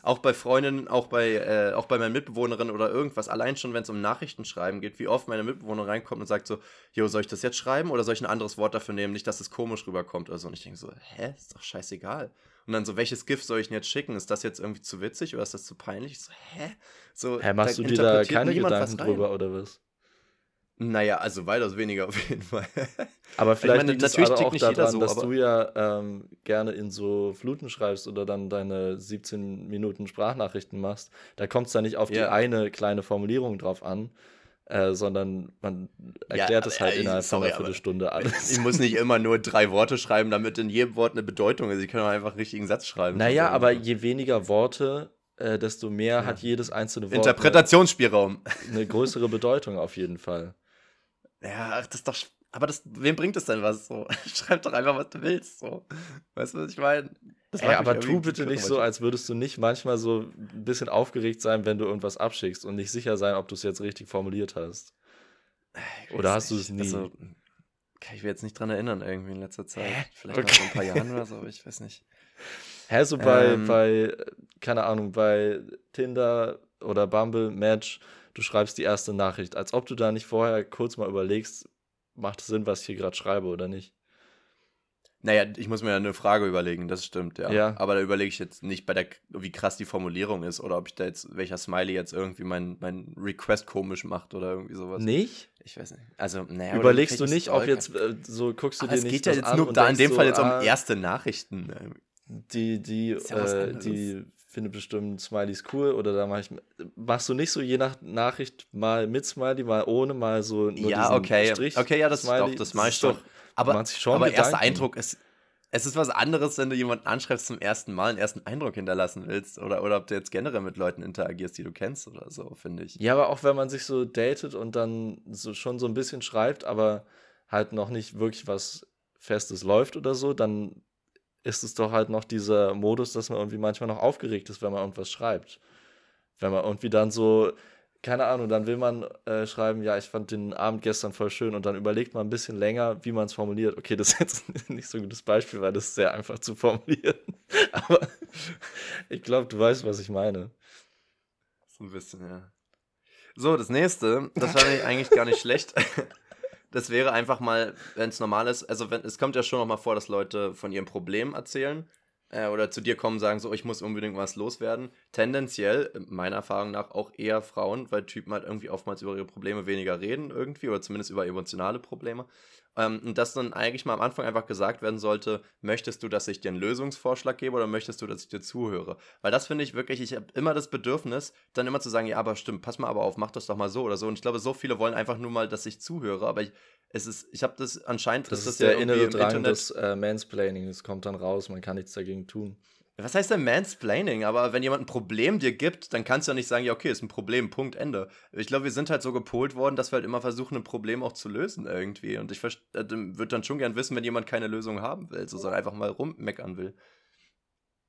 auch bei Freundinnen, auch bei, äh, auch bei meinen Mitbewohnerinnen oder irgendwas, allein schon, wenn es um Nachrichtenschreiben geht, wie oft meine Mitbewohnerin reinkommt und sagt so, jo, soll ich das jetzt schreiben oder soll ich ein anderes Wort dafür nehmen, nicht, dass es komisch rüberkommt oder so. Und ich denke so, hä, ist doch scheißegal. Und dann so, welches GIF soll ich denn jetzt schicken? Ist das jetzt irgendwie zu witzig oder ist das zu peinlich? Ich so, hä? So, hä, machst du dir da keine Gedanken drüber oder was? Naja, also weitaus weniger auf jeden Fall. Aber vielleicht meine, liegt es aber auch daran, so, dass du ja ähm, gerne in so Fluten schreibst oder dann deine 17 Minuten Sprachnachrichten machst. Da kommt es ja nicht auf ja. die eine kleine Formulierung drauf an, äh, sondern man erklärt ja, es halt äh, innerhalb sorry, von einer Viertelstunde alles. Ich muss nicht immer nur drei Worte schreiben, damit in jedem Wort eine Bedeutung ist. Ich kann auch einfach einen richtigen Satz schreiben. Naja, aber je weniger Worte, äh, desto mehr ja. hat jedes einzelne Wort. Interpretationsspielraum. Eine, eine größere Bedeutung auf jeden Fall. Ja, das ist doch. Aber das, wem bringt es denn was? So? Schreib doch einfach, was du willst. So. Weißt du, was ich meine? Ey, aber tu bitte nicht so, als würdest du nicht manchmal so ein bisschen aufgeregt sein, wenn du irgendwas abschickst und nicht sicher sein, ob du es jetzt richtig formuliert hast. Oder hast du es nie? Also, kann ich mich jetzt nicht dran erinnern, irgendwie in letzter Zeit. Hä? Vielleicht okay. nach so ein paar Jahren oder so, ich weiß nicht. Hä, so bei, ähm, bei, keine Ahnung, bei Tinder oder Bumble Match du schreibst die erste Nachricht, als ob du da nicht vorher kurz mal überlegst, macht es Sinn, was ich hier gerade schreibe oder nicht. Naja, ich muss mir ja eine Frage überlegen, das stimmt, ja. ja. Aber da überlege ich jetzt nicht bei der, wie krass die Formulierung ist oder ob ich da jetzt, welcher Smiley jetzt irgendwie mein, mein Request komisch macht oder irgendwie sowas. Nicht? Ich weiß nicht. Also, naja. Überlegst du nicht, ob jetzt, äh, so guckst du Aber dir nicht. Es geht ja jetzt nur da in dem so, Fall jetzt um ah, erste Nachrichten. Die, die, ja äh, die finde bestimmt Smileys cool oder da mache ich. Machst du nicht so je nach Nachricht mal mit Smiley, mal ohne, mal so nur Ja, okay. Strich okay, ja, das, Smiley, doch, das mache ich doch. Aber, schon aber erster Eindruck ist. Es ist was anderes, wenn du jemanden anschreibst zum ersten Mal, einen ersten Eindruck hinterlassen willst. Oder, oder ob du jetzt generell mit Leuten interagierst, die du kennst oder so, finde ich. Ja, aber auch wenn man sich so datet und dann so schon so ein bisschen schreibt, aber halt noch nicht wirklich was Festes läuft oder so, dann ist es doch halt noch dieser Modus, dass man irgendwie manchmal noch aufgeregt ist, wenn man irgendwas schreibt. Wenn man irgendwie dann so, keine Ahnung, dann will man äh, schreiben, ja, ich fand den Abend gestern voll schön und dann überlegt man ein bisschen länger, wie man es formuliert. Okay, das ist jetzt nicht so ein gutes Beispiel, weil das ist sehr einfach zu formulieren. Aber ich glaube, du weißt, was ich meine. So ein bisschen, ja. So, das nächste, das fand ich eigentlich gar nicht schlecht das wäre einfach mal, wenn es normal ist, also wenn, es kommt ja schon noch mal vor, dass Leute von ihrem Problem erzählen äh, oder zu dir kommen und sagen so, ich muss unbedingt was loswerden. Tendenziell, meiner Erfahrung nach, auch eher Frauen, weil Typen halt irgendwie oftmals über ihre Probleme weniger reden irgendwie oder zumindest über emotionale Probleme. Ähm, und dass dann eigentlich mal am Anfang einfach gesagt werden sollte, möchtest du, dass ich dir einen Lösungsvorschlag gebe oder möchtest du, dass ich dir zuhöre? Weil das finde ich wirklich, ich habe immer das Bedürfnis, dann immer zu sagen, ja, aber stimmt, pass mal aber auf, mach das doch mal so oder so. Und ich glaube, so viele wollen einfach nur mal, dass ich zuhöre, aber ich, es ist, ich habe das anscheinend, das ist, das der ja innere Drang Internet, des äh, Mansplaining, es kommt dann raus, man kann nichts dagegen tun. Was heißt denn Mansplaining? Aber wenn jemand ein Problem dir gibt, dann kannst du ja nicht sagen, ja, okay, ist ein Problem, Punkt, Ende. Ich glaube, wir sind halt so gepolt worden, dass wir halt immer versuchen, ein Problem auch zu lösen irgendwie. Und ich äh, würde dann schon gern wissen, wenn jemand keine Lösung haben will, so sondern einfach mal rummeckern will.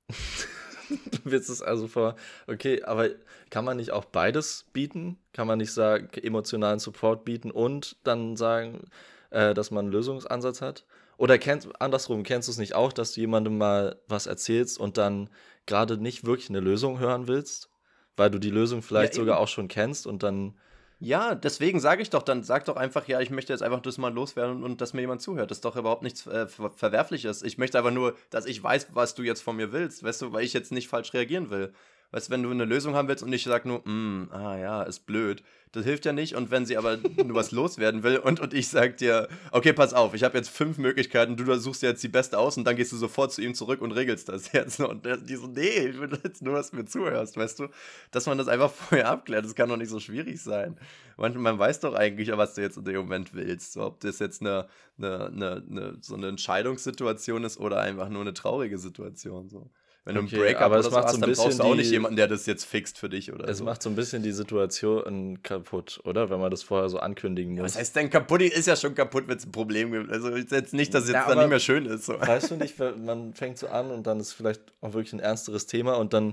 du willst es also vor. Okay, aber kann man nicht auch beides bieten? Kann man nicht sagen, emotionalen Support bieten und dann sagen, äh, dass man einen Lösungsansatz hat? Oder kennst, andersrum, kennst du es nicht auch, dass du jemandem mal was erzählst und dann gerade nicht wirklich eine Lösung hören willst? Weil du die Lösung vielleicht ja, sogar auch schon kennst und dann. Ja, deswegen sage ich doch, dann sag doch einfach, ja, ich möchte jetzt einfach das mal loswerden und, und dass mir jemand zuhört. Das ist doch überhaupt nichts äh, Ver Verwerfliches. Ich möchte einfach nur, dass ich weiß, was du jetzt von mir willst, weißt du, weil ich jetzt nicht falsch reagieren will. Weißt du, wenn du eine Lösung haben willst und ich sag nur, mm, ah ja, ist blöd, das hilft ja nicht. Und wenn sie aber nur was loswerden will und, und ich sag dir, okay, pass auf, ich habe jetzt fünf Möglichkeiten, du suchst dir jetzt die beste aus und dann gehst du sofort zu ihm zurück und regelst das jetzt. Und die so, nee, ich will jetzt nur, dass du mir zuhörst, weißt du? Dass man das einfach vorher abklärt, das kann doch nicht so schwierig sein. Man, man weiß doch eigentlich, was du jetzt in dem Moment willst. So, ob das jetzt eine, eine, eine, eine, so eine Entscheidungssituation ist oder einfach nur eine traurige Situation. So. Wenn du okay, einen Breakup aber es macht so ein dann brauchst du auch nicht jemanden, der das jetzt fixt für dich oder es so. Macht so ein bisschen die Situation kaputt, oder? Wenn man das vorher so ankündigen muss. Ja, was heißt denn kaputt? Die ist ja schon kaputt, wenn es ein Problem gibt. Also jetzt nicht, dass es jetzt ja, dann nicht mehr schön ist. So. Weißt du nicht, man fängt so an und dann ist vielleicht auch wirklich ein ernsteres Thema und dann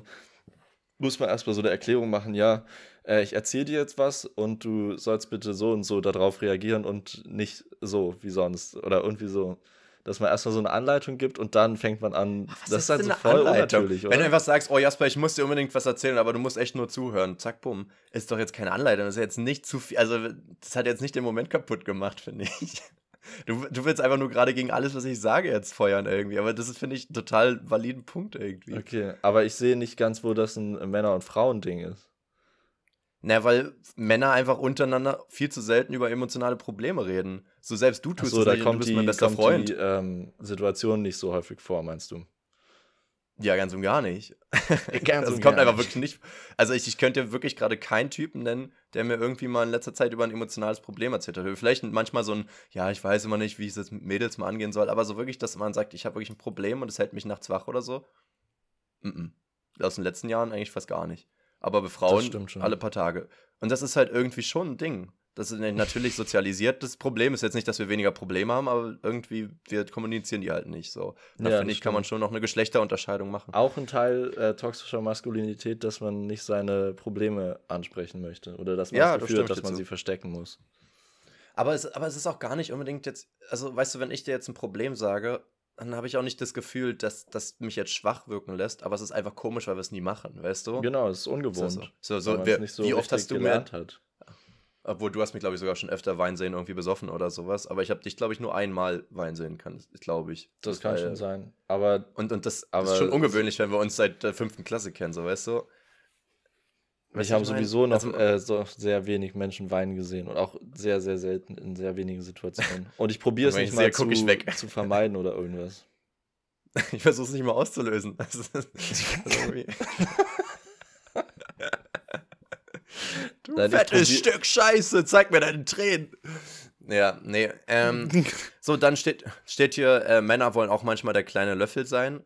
muss man erstmal so eine Erklärung machen, ja, äh, ich erzähle dir jetzt was und du sollst bitte so und so darauf reagieren und nicht so wie sonst oder irgendwie so dass man erstmal so eine Anleitung gibt und dann fängt man an. Was das ist halt denn so eine voll Anleitung? unnatürlich, Wenn du einfach sagst, oh Jasper, ich muss dir unbedingt was erzählen, aber du musst echt nur zuhören. Zack, bumm. Ist doch jetzt keine Anleitung. Das ist jetzt nicht zu viel. Also, das hat jetzt nicht den Moment kaputt gemacht, finde ich. Du, du willst einfach nur gerade gegen alles, was ich sage, jetzt feuern irgendwie. Aber das ist, finde ich, ein total validen Punkt irgendwie. Okay, aber ich sehe nicht ganz, wo das ein Männer- und Frauending ist. Na, weil Männer einfach untereinander viel zu selten über emotionale Probleme reden. So selbst du tust Achso, es da nicht und du kommt bist die, mein bester kommt Freund. die ähm, Situation nicht so häufig vor, meinst du? Ja, ganz und gar nicht. Ganz das und kommt gar einfach nicht. wirklich nicht. Also ich, ich könnte wirklich gerade keinen Typen nennen, der mir irgendwie mal in letzter Zeit über ein emotionales Problem erzählt hat. Vielleicht manchmal so ein, ja, ich weiß immer nicht, wie ich es jetzt mit Mädels mal angehen soll, aber so wirklich, dass man sagt, ich habe wirklich ein Problem und es hält mich nachts wach oder so. Mm -mm. Aus den letzten Jahren eigentlich fast gar nicht. Aber bei Frauen stimmt schon. alle paar Tage. Und das ist halt irgendwie schon ein Ding. Das ist natürlich sozialisiert. Das Problem ist jetzt nicht, dass wir weniger Probleme haben, aber irgendwie, wir kommunizieren die halt nicht so. Da Ja, finde ich, kann man stimmt. schon noch eine Geschlechterunterscheidung machen. Auch ein Teil äh, toxischer Maskulinität, dass man nicht seine Probleme ansprechen möchte. Oder dass man Ja, das da Gefühl hat, dass man zu. sie verstecken muss. Aber es, aber es ist auch gar nicht unbedingt jetzt, also weißt du, wenn ich dir jetzt ein Problem sage, dann habe ich auch nicht das Gefühl, dass das mich jetzt schwach wirken lässt, aber es ist einfach komisch, weil wir es nie machen, weißt du? Genau, es ist ungewohnt. So, so, so, wir, so wie oft hast du mir, gelernt hat. obwohl du hast mich, glaube ich, sogar schon öfter Wein sehen, irgendwie besoffen oder sowas, aber ich habe dich, glaube ich, nur einmal Wein sehen können, glaube ich. Das kann war- schon sein. Aber Und, und das, das Aber ist schon ungewöhnlich, wenn wir uns seit der fünften Klasse kennen, so weißt du? Ich habe sowieso noch Also- äh, so sehr wenig Menschen weinen gesehen und auch sehr, sehr selten in sehr wenigen Situationen. Und ich probiere es nicht ich mal zu, zu vermeiden oder irgendwas. Ich versuche es nicht mal auszulösen. Irgendwie- du Nein, fettes Stück Scheiße, zeig mir deine Tränen. Ja, nee. Ähm, so, dann steht, steht hier, äh, Männer wollen auch manchmal der kleine Löffel sein.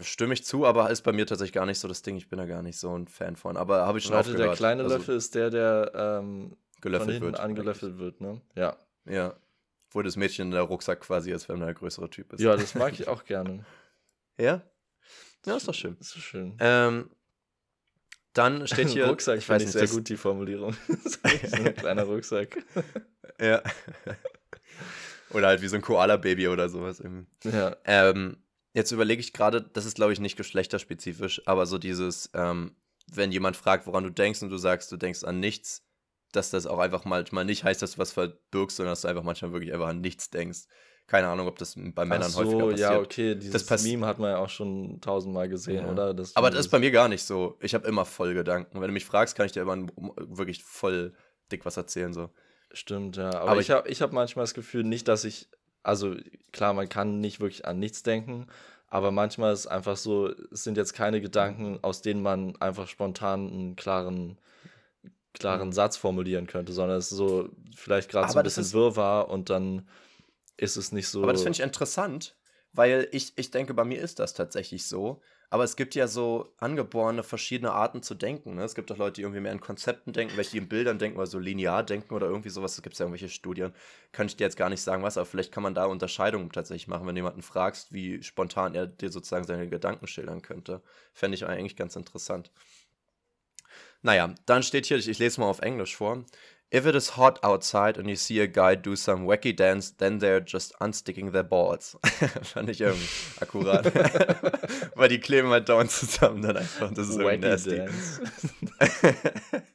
Stimme ich zu, aber ist bei mir tatsächlich gar nicht so das Ding. Ich bin da gar nicht so ein Fan von. Aber habe ich schon Warte, der kleine Also, Löffel ist der, der ähm, gelöffelt wird. angelöffelt wird, ne? Ja. Ja. Wo das Mädchen in der Rucksack quasi ist, wenn er ein größerer Typ ist. Ja, das mag ich auch gerne. Ja? Ja, ist doch schön. Ist schön. Ähm, dann steht hier. Rucksack ich weiß ich nicht, sehr gut, die Formulierung. so ein kleiner Rucksack. Ja. oder halt wie so ein Koala-Baby oder sowas. irgendwie. Ja. Ähm, jetzt überlege ich gerade, das ist glaube ich nicht geschlechterspezifisch, aber so dieses, ähm, wenn jemand fragt, woran du denkst und du sagst, du denkst an nichts, dass das auch einfach manchmal nicht heißt, dass du was verbirgst, sondern dass du einfach manchmal wirklich einfach an nichts denkst. Keine Ahnung, ob das bei Männern Ach häufiger so, passiert. ja, okay. Dieses pass- Meme hat man ja auch schon tausendmal gesehen, Ja. oder? Das Aber das ist bei mir gar nicht so. Ich habe immer voll Gedanken. Wenn du mich fragst, kann ich dir immer wirklich voll dick was erzählen. So. Stimmt, ja. Aber, Aber ich ich- habe ich hab manchmal das Gefühl, nicht, dass ich, also klar, man kann nicht wirklich an nichts denken, aber manchmal ist es einfach so, es sind jetzt keine Gedanken, aus denen man einfach spontan einen klaren, klaren Mhm. Satz formulieren könnte, sondern es ist so vielleicht gerade so ein bisschen ist- Wirrwarr und dann ist es nicht so. Aber das finde ich interessant, weil ich, ich denke, bei mir ist das tatsächlich so. Aber es gibt ja so angeborene verschiedene Arten zu denken. Ne? Es gibt auch Leute, die irgendwie mehr in Konzepten denken, welche in Bildern denken oder so linear denken oder irgendwie sowas. Da gibt es ja irgendwelche Studien. Kann ich dir jetzt gar nicht sagen, was, aber vielleicht kann man da Unterscheidungen tatsächlich machen, wenn du jemanden fragst, wie spontan er dir sozusagen seine Gedanken schildern könnte. Fände ich eigentlich ganz interessant. Naja, dann steht hier, ich, ich lese mal auf Englisch vor. If it is hot outside and you see a guy do some wacky dance, then they're just unsticking their balls. Fand ich irgendwie akkurat. Weil die kleben halt dauernd zusammen dann einfach. Das ist irgendwie Wacky nasty. Dance.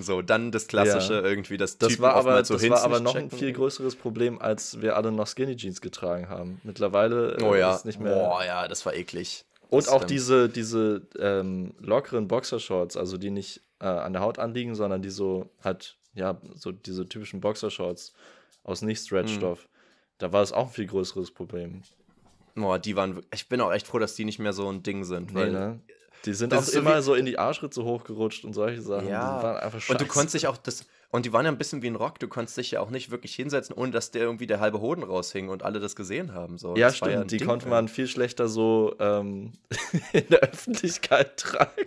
So, dann das klassische Ja. irgendwie, das Das Typen war aber, so das war aber noch ein checken. viel größeres Problem, als wir alle noch Skinny Jeans getragen haben. Mittlerweile äh, Oh ja. ist nicht mehr. Boah, ja, das war eklig. Und Das auch stimmt. diese, diese ähm, lockeren Boxershorts, also die nicht äh, an der Haut anliegen, sondern die so halt, ja, so diese typischen Boxershorts aus Mhm. Nicht-Stretch-Stoff. Da war es auch ein viel größeres Problem. Boah, die waren. Ich bin auch echt froh, dass die nicht mehr so ein Ding sind. Nee, weil ne? Die sind auch immer so in die Arschritze hochgerutscht und solche Sachen. Ja. Die waren einfach scheiße. Und du konntest dich auch das. Und die waren ja ein bisschen wie ein Rock. Du konntest dich ja auch nicht wirklich hinsetzen, ohne dass der irgendwie der halbe Hoden raushing und alle das gesehen haben. So. Ja, Das stimmt. ein die Ding, konnte ja. man viel schlechter so ähm, in der Öffentlichkeit tragen.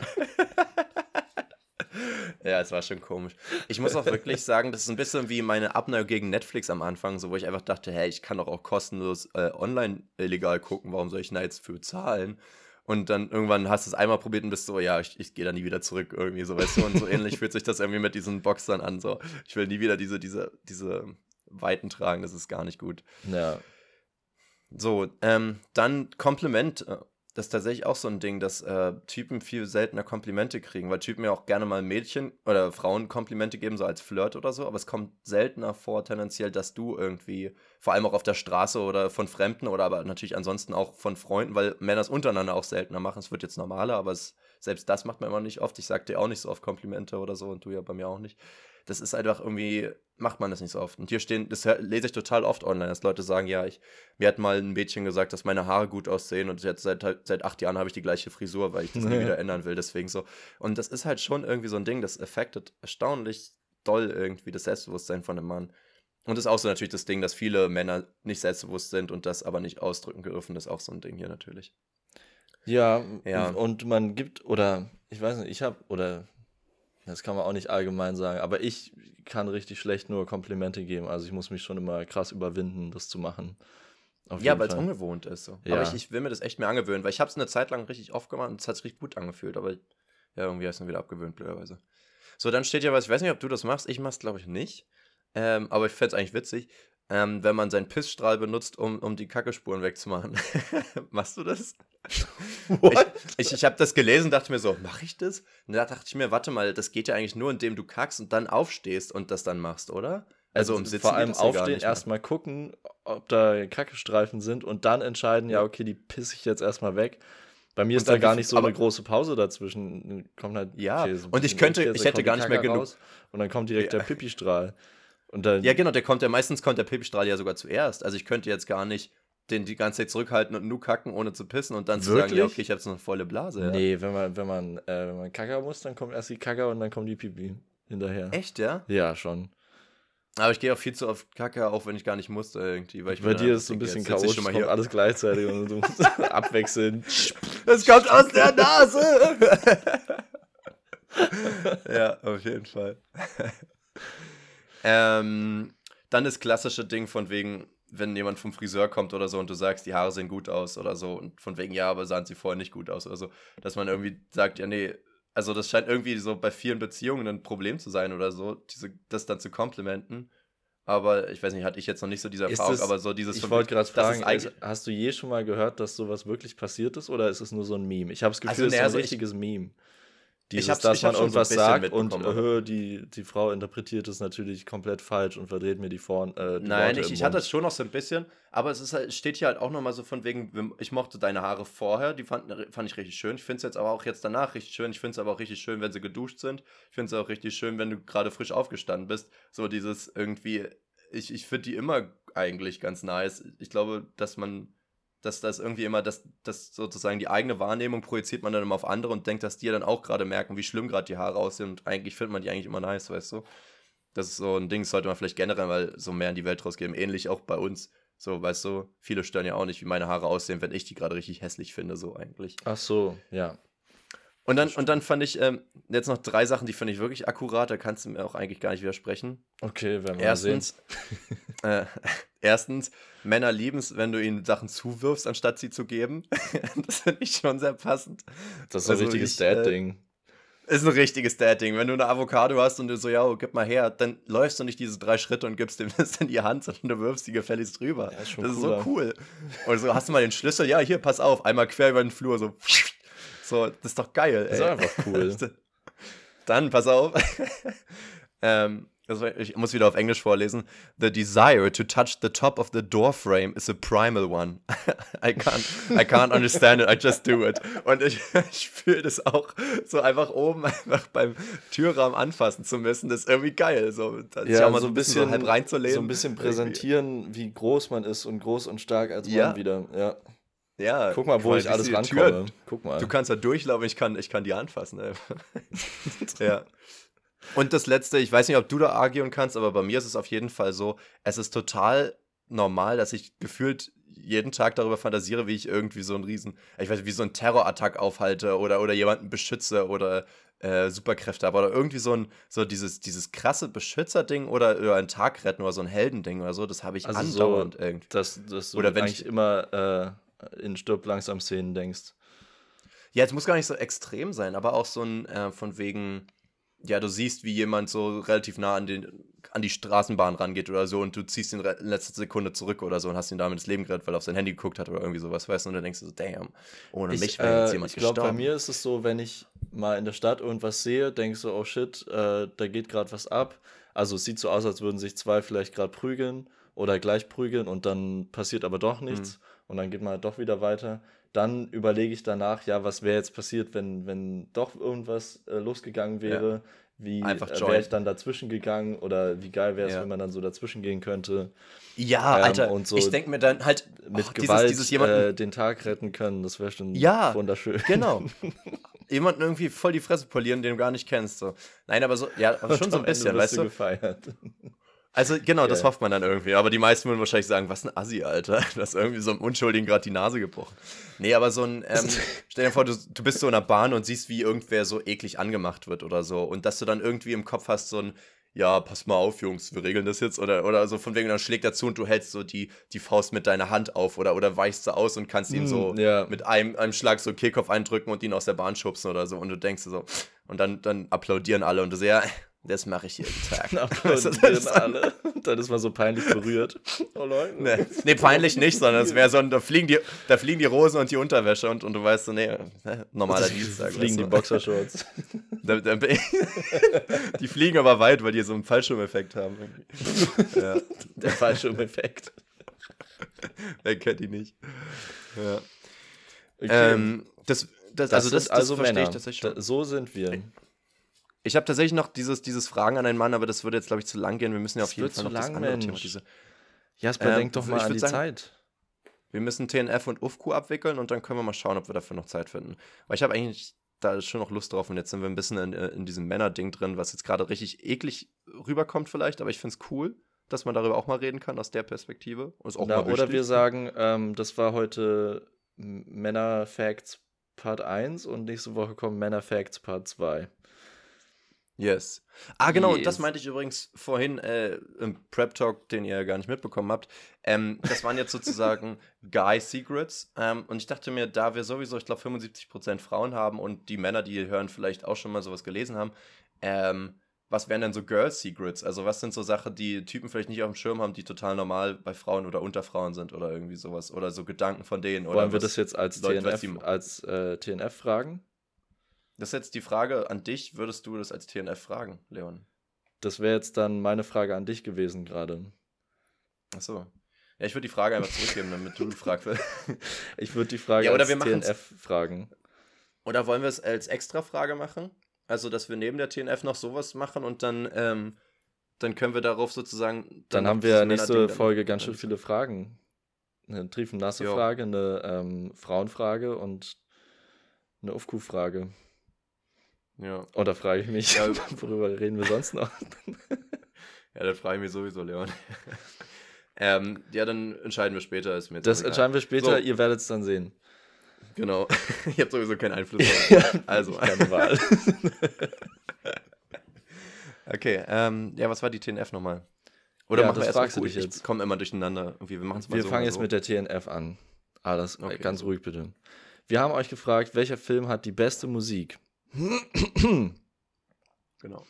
Ja, es war schon komisch. Ich muss auch wirklich sagen, das ist ein bisschen wie meine Abneigung gegen Netflix am Anfang, so wo ich einfach dachte, hey, ich kann doch auch kostenlos äh, online illegal gucken, warum soll ich da jetzt für zahlen? Und dann irgendwann hast du es einmal probiert und bist so, ja, ich, ich gehe da nie wieder zurück irgendwie, so weißt du. Und so ähnlich fühlt sich das irgendwie mit diesen Boxern an, so. Ich will nie wieder diese, diese, diese Weiten tragen, das ist gar nicht gut. Ja. So, ähm, dann Kompliment. Das ist tatsächlich auch so ein Ding, dass äh, Typen viel seltener Komplimente kriegen, weil Typen ja auch gerne mal Mädchen oder Frauen Komplimente geben, so als Flirt oder so, aber es kommt seltener vor, tendenziell, dass du irgendwie, vor allem auch auf der Straße oder von Fremden oder aber natürlich ansonsten auch von Freunden, weil Männer es untereinander auch seltener machen. Es wird jetzt normaler, aber es, selbst das macht man immer nicht oft. Ich sag dir auch nicht so oft Komplimente oder so und du ja bei mir auch nicht. Das ist einfach irgendwie, macht man das nicht so oft. Und hier stehen, das lese ich total oft online, dass Leute sagen, ja, ich, mir hat mal ein Mädchen gesagt, dass meine Haare gut aussehen und jetzt seit, seit acht Jahren habe ich die gleiche Frisur, weil ich das nie wieder ändern will, deswegen so. Und das ist halt schon irgendwie so ein Ding, das affectet erstaunlich doll irgendwie das Selbstbewusstsein von einem Mann. Und das ist auch so natürlich das Ding, dass viele Männer nicht selbstbewusst sind und das aber nicht ausdrücken dürfen, das ist auch so ein Ding hier natürlich. Ja, Ja. und man gibt, oder ich weiß nicht, ich habe, oder das kann man auch nicht allgemein sagen, aber ich kann richtig schlecht nur Komplimente geben. Also ich muss mich schon immer krass überwinden, das zu machen. Auf Ja, weil es ungewohnt ist. So. Ja. Aber ich, ich will mir das echt mehr angewöhnen, weil ich habe es eine Zeit lang richtig oft gemacht und es hat sich richtig gut angefühlt, aber ja, irgendwie habe ich es dann wieder abgewöhnt, blöderweise. So, dann steht ja was, ich weiß nicht, ob du das machst, ich mach's glaube ich nicht, ähm, aber ich fände es eigentlich witzig, ähm, wenn man seinen Pissstrahl benutzt, um, um die Kackespuren wegzumachen. Machst du das? What? Ich, ich, ich habe das gelesen, dachte mir so, mache ich das? Und da dachte ich mir, warte mal, das geht ja eigentlich nur, indem du kackst und dann aufstehst und das dann machst, oder? Also im Sitzen vor allem aufstehen, erstmal gucken, ob da Kackestreifen sind und dann entscheiden, ja, okay, die pisse ich jetzt erstmal weg. Bei mir Und ist da gar nicht so eine große Pause dazwischen. Kommt halt, Ja, so ein und ich könnte- Umkäse, ich hätte gar nicht mehr genug- raus Und dann kommt direkt Ja. der Pipistrahl. Und dann, Ja, genau, der kommt ja meistens kommt der Pipistrahl ja sogar zuerst. Also ich könnte jetzt gar nicht den die ganze Zeit zurückhalten und nur kacken, ohne zu pissen und dann zu sagen, ja, Wirklich? okay, ich habe jetzt noch eine volle Blase. Ja. Nee, wenn man, wenn man, äh, wenn man kacker muss, dann kommt erst die Kacker und dann kommt die Pipi hinterher. Echt, ja? Ja, schon. Aber ich gehe auch viel zu oft kacke, auch wenn ich gar nicht musste irgendwie. Weil ich Bei dir ist so ein bisschen chaotisch, schon mal kommt hier. alles gleichzeitig und du musst abwechseln. Es kommt aus der Nase! ja, auf jeden Fall. ähm, dann das klassische Ding von wegen, wenn jemand vom Friseur kommt oder so und du sagst, die Haare sehen gut aus oder so und von wegen, ja, aber sahen sie vorher nicht gut aus oder so, dass man irgendwie sagt, ja, nee, also das scheint irgendwie so bei vielen Beziehungen ein Problem zu sein oder so, diese, das dann zu komplimenten. Aber ich weiß nicht, hatte ich jetzt noch nicht so diese Erfahrung, das- aber so dieses Ich wollte gerade fragen, ist, hast du je schon mal gehört, dass sowas wirklich passiert ist oder ist es nur so ein Meme? Ich habe das Gefühl, Also, es ist so ein also ich- richtiges Meme. Ich Dieses, hab's- dass ich hab's man so irgendwas bisschen sagt und äh, die, die Frau interpretiert es natürlich komplett falsch und verdreht mir die, Vorn, äh, die Nein, Worte ich, ich hatte das schon noch so ein bisschen, aber es ist halt, es steht hier halt auch nochmal so von wegen, ich mochte deine Haare vorher, die fand, fand ich richtig schön. Ich finde es jetzt aber auch jetzt danach richtig schön. Ich finde es aber auch richtig schön, wenn sie geduscht sind. Ich finde es auch richtig schön, wenn du gerade frisch aufgestanden bist. So dieses irgendwie, ich, ich finde die immer eigentlich ganz nice. Ich glaube, dass man, dass das irgendwie immer, dass das sozusagen die eigene Wahrnehmung projiziert man dann immer auf andere und denkt, dass die dann auch gerade merken, wie schlimm gerade die Haare aussehen und eigentlich findet man die eigentlich immer nice, weißt du? Das ist so ein Ding, das sollte man vielleicht generell mal so mehr in die Welt rausgeben. Ähnlich auch bei uns. So, weißt du, viele stören ja auch nicht, wie meine Haare aussehen, wenn ich die gerade richtig hässlich finde, so eigentlich. Ach so, ja. Und dann, und dann fand ich ähm, jetzt noch drei Sachen, die finde ich wirklich akkurat, da kannst du mir auch eigentlich gar nicht widersprechen. Okay, werden wir mal sehen. Erstens, äh, erstens, Männer lieben es, wenn du ihnen Sachen zuwirfst, anstatt sie zu geben. das finde ich schon sehr passend. Das ist so ein also richtiges ich, äh, Dad-Ding. Ist ein richtiges Dad-Ding. Wenn du eine Avocado hast und du so, ja, gib mal her, dann läufst du nicht diese drei Schritte und gibst dem das in die Hand, sondern du wirfst die gefälligst drüber. Ja, das ist cooler. so cool. Und so hast du mal den Schlüssel, ja, hier, pass auf, einmal quer über den Flur, so. So, das ist doch geil, Das ist ey. einfach cool. Dann, pass auf. ähm, ich muss wieder auf Englisch vorlesen. The desire to touch the top of the door frame is a primal one. I can't, I can't understand it, I just do it. Und ich, ich fühle das auch, so einfach oben einfach beim Türrahmen anfassen zu müssen. Das ist irgendwie geil. So, Ja, mal so ein bisschen, so halb reinzulehnen. so ein bisschen Irgendwie. präsentieren, wie groß man ist und groß und stark als Ja. Mann wieder. Ja. Ja, Guck mal, wo ich alles rankomme. Türen- Guck mal. Du kannst da durchlaufen, ich kann, ich kann die anfassen. Ja. Und das letzte, ich weiß nicht, ob du da agieren kannst, aber bei mir ist es auf jeden Fall so, es ist total normal, dass ich gefühlt jeden Tag darüber fantasiere, wie ich irgendwie so einen riesen, ich weiß nicht, wie so einen Terrorattack aufhalte oder, oder jemanden beschütze oder äh, Superkräfte habe oder irgendwie so ein, so dieses, dieses krasse Beschützerding oder, oder einen Tag retten oder so ein Heldending oder so, das habe ich Also so- andauernd irgendwie. dass, dass du Oder wenn ich- immer äh, in Stirb langsam Szenen denkst. Ja, es muss gar nicht so extrem sein, aber auch so ein äh, von wegen, ja, du siehst, wie jemand so relativ nah an den an die Straßenbahn rangeht oder so und du ziehst ihn in letzter Sekunde zurück oder so und hast ihn damit das Leben gerettet, weil er auf sein Handy geguckt hat oder irgendwie sowas, weißt du, und dann denkst du so, damn, ohne mich wäre äh, jetzt jemand Ich glaube, bei gestorben. mir ist es so, wenn ich mal in der Stadt irgendwas sehe, denke so, oh shit, äh, da geht gerade was ab. Also es sieht so aus, als würden sich zwei vielleicht gerade prügeln oder gleich prügeln und dann passiert aber doch nichts Mhm. und dann geht man halt doch wieder weiter. Dann überlege ich danach, ja, was wäre jetzt passiert, wenn, wenn doch irgendwas äh, losgegangen wäre. Wie Einfach äh, wäre ich dann dazwischen gegangen oder wie geil wäre es, Ja. wenn man dann so dazwischen gehen könnte. Ja, Ähm, Alter, und so ich denke mir dann halt, Mit oh, Gewalt dieses, dieses jemanden, äh, den Tag retten können, das wäre schon Ja, wunderschön. Genau. Jemanden irgendwie voll die Fresse polieren, den du gar nicht kennst. So. Nein, aber so, ja, aber schon so ein bisschen, weißt du? gefeiert. Also genau, das hofft man dann irgendwie. Aber die meisten würden wahrscheinlich sagen, was ein Assi, Alter. Du hast irgendwie so einem Unschuldigen gerade die Nase gebrochen. Nee, aber so ein, ähm, stell dir vor, du, du bist so in der Bahn und siehst, wie irgendwer so eklig angemacht wird oder so. Und dass du dann irgendwie im Kopf hast, so ein, ja, pass mal auf, Jungs, wir regeln das jetzt. Oder, oder so von wegen, dann schlägt er zu und du hältst so die, die Faust mit deiner Hand auf oder, oder weichst du aus und kannst ihm so Hm, ja. mit einem, einem Schlag so Kehlkopf eindrücken und ihn aus der Bahn schubsen oder so. Und du denkst so, und dann, dann applaudieren alle und du so, ja, das mache ich jeden Tag. Applaudieren ist- alle. Dann ist man so peinlich berührt. Oh Leute. Nee, nee, peinlich nicht, sondern es wäre so, da fliegen, die, da fliegen die Rosen und die Unterwäsche und, und du weißt so, nee, normaler Dienstag. fliegen die du. Boxershorts. Da, da, die fliegen aber weit, weil die so einen Fallschirmeffekt haben. ja, Der Fallschirmeffekt. wer kennt die nicht? Ja. Okay. Ähm, das, das, das also das, das also verstehe Männer. ich tatsächlich schon. Da, so sind wir. Ich habe tatsächlich noch dieses, dieses Fragen an einen Mann, aber das würde jetzt, glaube ich, zu lang gehen. Wir müssen ja auf Das jeden wird Fall noch das lang, andere Mensch. Thema. Diese, Jasper, Ähm, denk doch mal an die sagen- Zeit. wir müssen TNF und UFQ abwickeln und dann können wir mal schauen, ob wir dafür noch Zeit finden. Weil ich habe eigentlich da schon noch Lust drauf und jetzt sind wir ein bisschen in, äh, in diesem Männer-Ding drin, was jetzt gerade richtig eklig rüberkommt vielleicht, aber ich finde es cool, dass man darüber auch mal reden kann aus der Perspektive. Und ist auch Na, mal oder wir sagen, ähm, das war heute Männer Facts Part 1 und nächste Woche kommt Männer Facts Part 2. Yes. Ah, genau, und das Yes. meinte ich übrigens vorhin äh, im Prep-Talk, den ihr gar nicht mitbekommen habt. Ähm, das waren jetzt sozusagen Guy-Secrets. Ähm, und ich dachte mir, da wir sowieso, ich glaube, 75% Frauen haben und die Männer, die hier hören, vielleicht auch schon mal sowas gelesen haben, ähm, was wären denn so Girl-Secrets? Also, was sind so Sachen, die Typen vielleicht nicht auf dem Schirm haben, die total normal bei Frauen oder unter Frauen sind oder irgendwie sowas? Oder so Gedanken von denen? Oder Wollen wir das jetzt als Leute, TNF, als, äh, TNF fragen? Das ist jetzt die Frage an dich. Würdest du das als TNF fragen, Leon? Das wäre jetzt dann meine Frage an dich gewesen gerade. Achso. Ja, ich würde die Frage einfach zurückgeben, damit du gefragt wirst. Ich würde die Frage Ja, oder als wir TNF fragen. Oder wollen wir es als extra Frage machen? Also, dass wir neben der TNF noch sowas machen und dann, ähm, dann können wir darauf sozusagen. Dann noch haben wir nächste dann- Folge ganz schön viele Fragen. Eine triefennasse Jo. Frage, eine ähm, Frauenfrage und eine UFQ-Frage. Ja. Oder frage ich mich, Ja. worüber reden wir sonst noch? ja, das frage ich mich sowieso, Leon. ähm, ja, dann entscheiden wir später. Ist mir jetzt Das egal. entscheiden wir später, So. ihr werdet es dann sehen. Genau. ich habe sowieso keinen Einfluss drauf. Also. Keine Wahl. Okay, ähm, ja, was war die TNF nochmal? Oder Ja, machen wir das erst mal dich Ich jetzt. komme immer durcheinander. Irgendwie, wir machen es mal Wir so fangen jetzt so. mit der TNF an. Ah, das Okay, ganz ruhig bitte. Wir haben euch gefragt, welcher Film hat die beste Musik? Genau.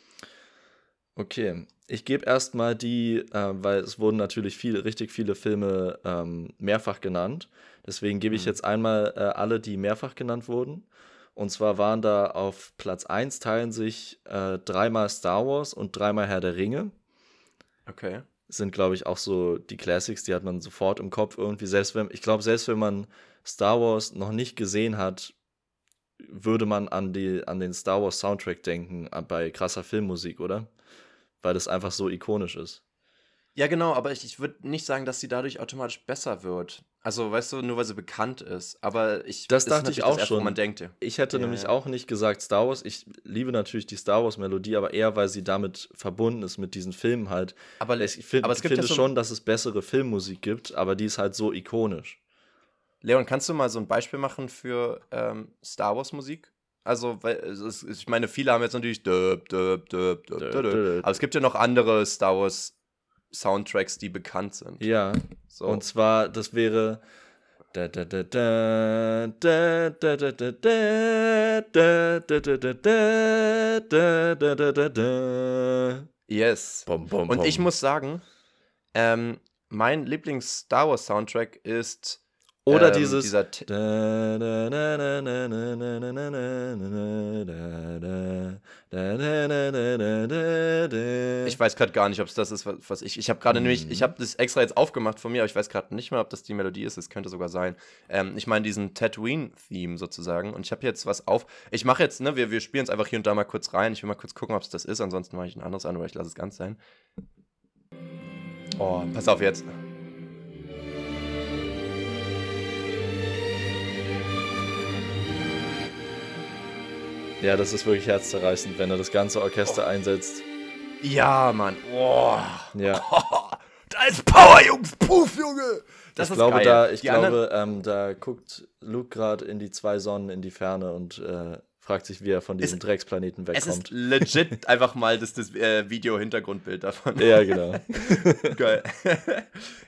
Okay, ich gebe erstmal die, äh, weil es wurden natürlich viele, richtig viele Filme ähm, mehrfach genannt. Deswegen gebe ich Mhm. jetzt einmal äh, alle, die mehrfach genannt wurden. Und zwar waren da auf Platz 1 teilen sich äh, dreimal Star Wars und dreimal Herr der Ringe. Okay. Sind, glaube ich, auch so die Classics, die hat man sofort im Kopf irgendwie. Selbst wenn, ich glaube, selbst wenn man Star Wars noch nicht gesehen hat, würde man an, die, an den Star Wars Soundtrack denken, äh, bei krasser Filmmusik, oder? Weil das einfach so ikonisch ist. Ja, genau, aber ich, ich würde nicht sagen, dass sie dadurch automatisch besser wird. Also, weißt du, nur weil sie bekannt ist. Aber ich. Das dachte ich auch das Erste, schon. man denkt. Ich hätte Ja, nämlich ja. auch nicht gesagt Star Wars. Ich liebe natürlich die Star Wars-Melodie, aber eher, weil sie damit verbunden ist mit diesen Filmen halt. Aber, Ich find, aber es gibt finde ja so, schon, dass es bessere Filmmusik gibt, aber die ist halt so ikonisch. Leon, kannst du mal so ein Beispiel machen für ähm, Star Wars Musik? Also, weil, ist, ich meine, viele haben jetzt natürlich. Döp, döp, döp, aber es gibt ja noch andere Star Wars Soundtracks, die bekannt sind. Ja. So. Und zwar, das wäre. Yes. Bom, bom, bom. Und ich muss sagen, ähm, mein Lieblings-Star Wars-Soundtrack ist oder ähm, dieses. Dieser ich weiß gerade gar nicht, ob es das ist, was ich. Ich habe gerade hm. nämlich, ich habe das extra jetzt aufgemacht von mir, aber ich weiß gerade nicht mehr, ob das die Melodie ist. Es könnte sogar sein. Ähm, ich meine diesen Tatooine-Theme sozusagen. Und ich habe jetzt was auf. Ich mache jetzt, ne, wir, wir spielen es einfach hier und da mal kurz rein. Ich will mal kurz gucken, ob es das ist. Ansonsten mache ich ein anderes an, aber ich lasse es ganz sein. Oh, pass auf jetzt. Ja, das ist wirklich herzzerreißend, wenn er das ganze Orchester einsetzt. Ja, Mann. Oh. Ja. da ist Power, Jungs. Puff, Junge. Das ich ist glaube, geil. da, ich Die glaube, ähm, da guckt Luke gerade in die zwei Sonnen in die Ferne und äh, fragt sich, wie er von diesem Es- Drecksplaneten es wegkommt. ist legit einfach mal das, das äh, Video-Hintergrundbild davon. Ja, genau. geil.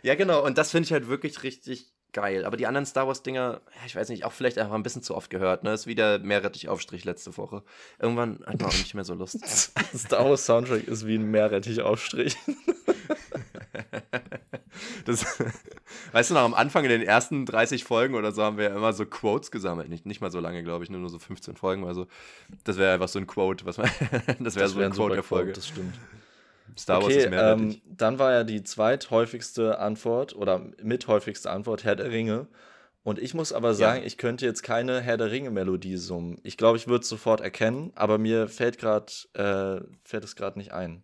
ja, genau. Und das finde ich halt wirklich richtig geil. Aber die anderen Star Wars-Dinger, ich weiß nicht, auch vielleicht einfach ein bisschen zu oft gehört. Ne? Ist wieder Meerrettichaufstrich letzte Woche. Irgendwann hat man auch nicht mehr so Lust. Star Wars Soundtrack ist wie ein Meerrettichaufstrich. Das, weißt du noch, am Anfang in den ersten 30 Folgen oder so haben wir ja immer so Quotes gesammelt. Nicht, nicht mal so lange, glaube ich, nur, nur so 15 Folgen. Also, das wäre einfach so ein Quote, was man. das wäre so wär ein Quote der Folge. Quote, Das stimmt. Star Wars okay, ist Meerrettich. ähm, dann war ja die zweithäufigste Antwort oder mithäufigste Antwort Herr der Ringe. Und ich muss aber sagen, ich könnte jetzt keine Herr der Ringe-Melodie summen. Ich glaube, ich würde es sofort erkennen, aber mir fällt gerade äh, fällt es gerade nicht ein.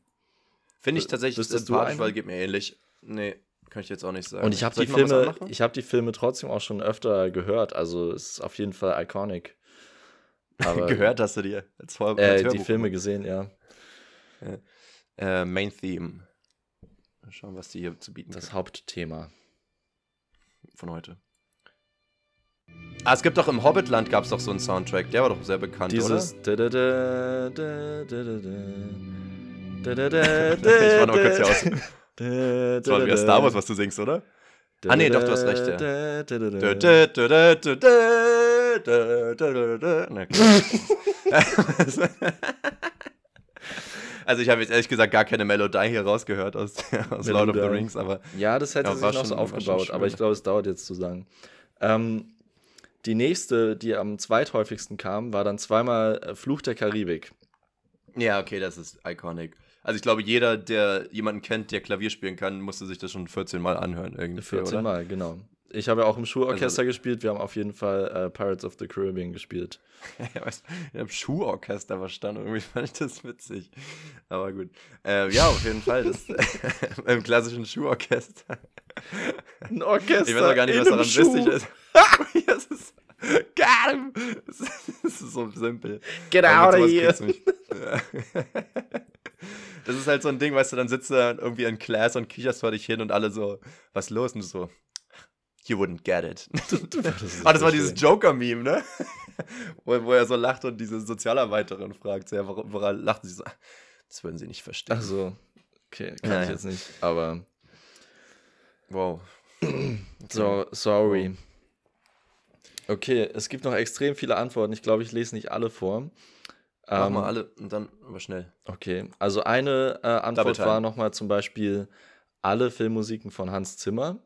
Finde ich tatsächlich sympathisch, weil geht mir ähnlich. Nee, kann ich jetzt auch nicht sagen. Und ich habe die Filme, ich habe die Filme trotzdem auch schon öfter gehört. Also es ist auf jeden Fall iconic. Aber, Gehört hast du dir als Vor Äh, die Filme gemacht. gesehen, ja äh, Main Theme. Mal schauen, was die hier zu bieten Das können. Hauptthema. Von heute. Ah, es gibt doch im Hobbitland gab es doch so einen Soundtrack, der war doch sehr bekannt, Dieses oder? ich war noch kurz hier aus. das war wieder Star Wars, was du singst, oder? Ah nee, doch, du hast recht, ja. Also ich habe jetzt ehrlich gesagt gar keine Melodie hier rausgehört aus, aus Lord of the. Rings, aber Ja, das hätte Ja, sich noch so schon- war aufgebaut, aber ich glaube, es dauert jetzt zu sagen. Ähm, die nächste, die am zweithäufigsten kam, war dann zweimal äh, Fluch der Karibik. ja, okay, das ist iconic. Also ich glaube, jeder, der jemanden kennt, der Klavier spielen kann, musste sich das schon 14 Mal anhören irgendwie, 14 oder? Mal, genau. Ich habe ja auch im Schulorchester Also- gespielt, wir haben auf jeden Fall äh, Pirates of the Caribbean gespielt. Ich habe Schuhorchester verstanden. Irgendwie fand ich das witzig. Aber gut. Äh, ja, auf jeden Fall. Das, Im klassischen Schuhorchester. Ein Orchester. Ich weiß auch gar nicht, was daran Schuh. witzig ist. das ist. Got him! Das ist, so simpel. Get out of here. Das ist halt so ein Ding, weißt du, dann sitzt du irgendwie in Class und kicherst vor dich hin und alle so, was los? Und so, you wouldn't get it. Ah, das war dieses. Joker-Meme, ne? wo, wo er so lacht und diese Sozialarbeiterin fragt, ja, warum, woran lachen sie so? Das würden sie nicht verstehen. Ach so. Okay, kann Ja, ich ja. jetzt nicht. Aber Wow. so, sorry. Okay, es gibt noch extrem viele Antworten. Ich glaube, ich lese nicht alle vor. Mach Ähm, mal alle und dann aber schnell. Okay, also eine äh, Antwort war nochmal zum Beispiel alle Filmmusiken von Hans Zimmer.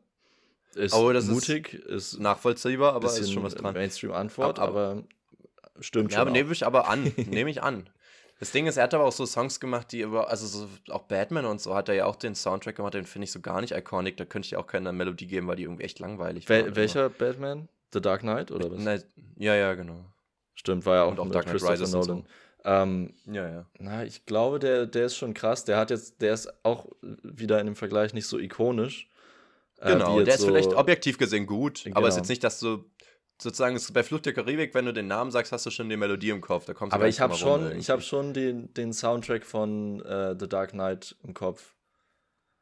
Ist Oh, das ist mutig, ist, Nachvollziehbar, aber ist schon was dran. Mainstream-Antwort, Aber- aber, stimmt Ja, schon. aber auch. nehme ich aber an. Nehme ich an. Das Ding ist, er hat aber auch so Songs gemacht, die über, also so, auch Batman und so hat er ja auch den Soundtrack gemacht, den finde ich so gar nicht iconic. Da könnte ich auch keine Melodie geben, weil die irgendwie echt langweilig Wel welcher Batman? The Dark Knight oder was? Nein, ja, ja, genau. Stimmt, war ja auch, Und auch Dark Knight Rises und Nolan. Ähm, Ja, ja. na, ich glaube, der, der ist schon krass. Der hat jetzt, der ist auch wieder in dem Vergleich nicht so ikonisch. Äh, Genau, der ist so- vielleicht objektiv gesehen gut, aber es ist Genau. jetzt nicht, dass du sozusagen bei Flucht der Karibik, wenn du den Namen sagst, hast du schon die Melodie im Kopf. Da kommst Aber ich habe schon, ich hab schon den, den Soundtrack von äh, The Dark Knight im Kopf.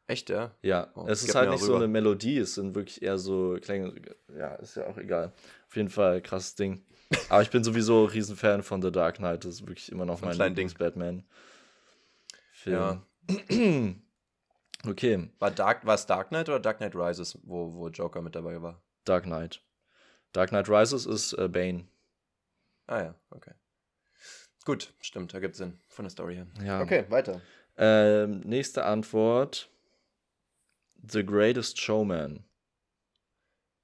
Echt, ja? Ja, Oh, es ist halt nicht so eine Melodie, es sind wirklich eher so Klänge. Ja, ist ja auch egal. Auf jeden Fall krasses Ding. Aber ich bin sowieso Riesenfan von The Dark Knight. Das ist wirklich immer noch ein mein. Lieblings-Batman. Ja. okay, War, Dark, war es Dark Knight oder Dark Knight Rises, wo, wo Joker mit dabei war? Dark Knight. Dark Knight Rises ist äh, Bane. Ah ja, okay. Gut, stimmt, da gibt Sinn von der Story her. Ja. Okay, weiter. Ähm, nächste Antwort. The Greatest Showman.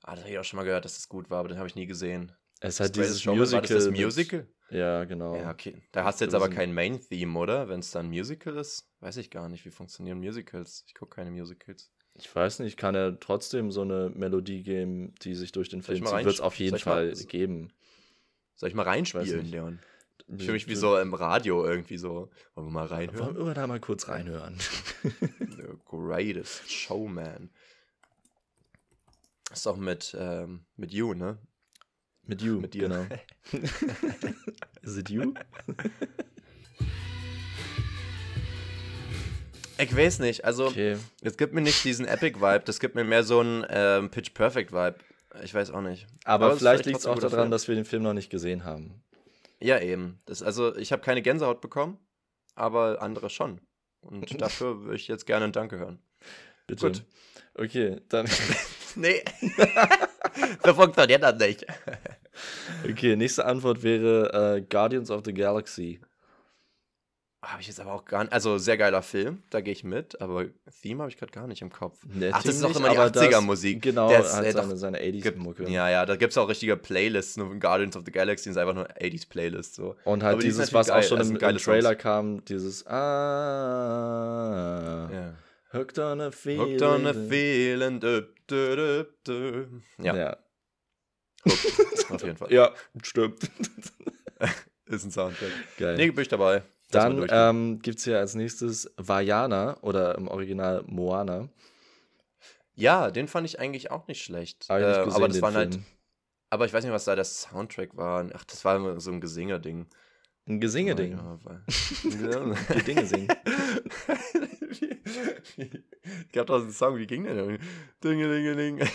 Ah, das habe ich auch schon mal gehört, dass das gut war, aber den habe ich nie gesehen. Es hat dieses Showman, Musical. War das, das Musical? Ja, genau. Ja, okay. Da hast du jetzt aber kein Main-Theme, oder? Wenn es dann ein Musical ist? Weiß ich gar nicht, wie funktionieren Musicals. Ich gucke keine Musicals. Ich weiß nicht, kann er trotzdem so eine Melodie geben, die sich durch den ich Film mal zieht? Wird es auf jeden ich mal- Fall s- geben. Soll ich mal reinspielen, nicht. Leon? Ich fühle mich wie so im Radio irgendwie so. Wollen wir mal Wollen reinhören? wir da mal kurz reinhören? The Greatest Showman. Ist doch mit, ähm, mit You, ne? Mit You, Mit dir. genau. Is it you? Ich weiß nicht, also Okay. es gibt mir nicht diesen Epic-Vibe, das gibt mir mehr so einen ähm, Pitch-Perfect-Vibe. Ich weiß auch nicht. Aber, ist vielleicht liegt es auch daran, Film. dass wir den Film noch nicht gesehen haben. Ja, eben. Das, also ich habe keine Gänsehaut bekommen, aber andere schon. Und dafür würde ich jetzt gerne ein Danke hören. Bitte. Gut. Okay, dann. Nee. so funktioniert das nicht. Okay, nächste Antwort wäre äh, Guardians of the Galaxy. Habe ich jetzt aber auch gar nicht. Also, sehr geiler Film, da gehe ich mit, aber Theme habe ich gerade gar nicht im Kopf. Ne, Ach, das ist auch immer die aber das- 80er-Musik. Genau, Der ist, hat äh, seine, doch- seine 80s-Mucke. Ja, ja, da gibt es auch richtige Playlists. Nur Guardians of the Galaxy ist einfach nur 80s-Playlist. So. Und Aber halt ist dieses, was auch geil, schon das im, im Trailer Songs. kam, dieses Ah, Ja. Hooked on a Feeling. Hooked on a feeling. Dö, dö, dö. Ja, Ja. Hooked, auf jeden Fall. ja, stimmt. Ist ein Soundtrack. Geil. Nee, bin ich dabei. Lass Dann ähm, gibt es hier als nächstes Vajana oder im Original Moana. ja, den fand ich eigentlich auch nicht schlecht. Ich nicht Äh, gesehen, aber das waren halt. Aber ich weiß nicht, was da der Soundtrack war. Ach, das war immer so ein Gesinge-Ding. Ein Gesingeding. Ja, war- Die Dinge singen. Ich gab doch einen Song, wie ging der denn? Dinge, Dinge, Dinge.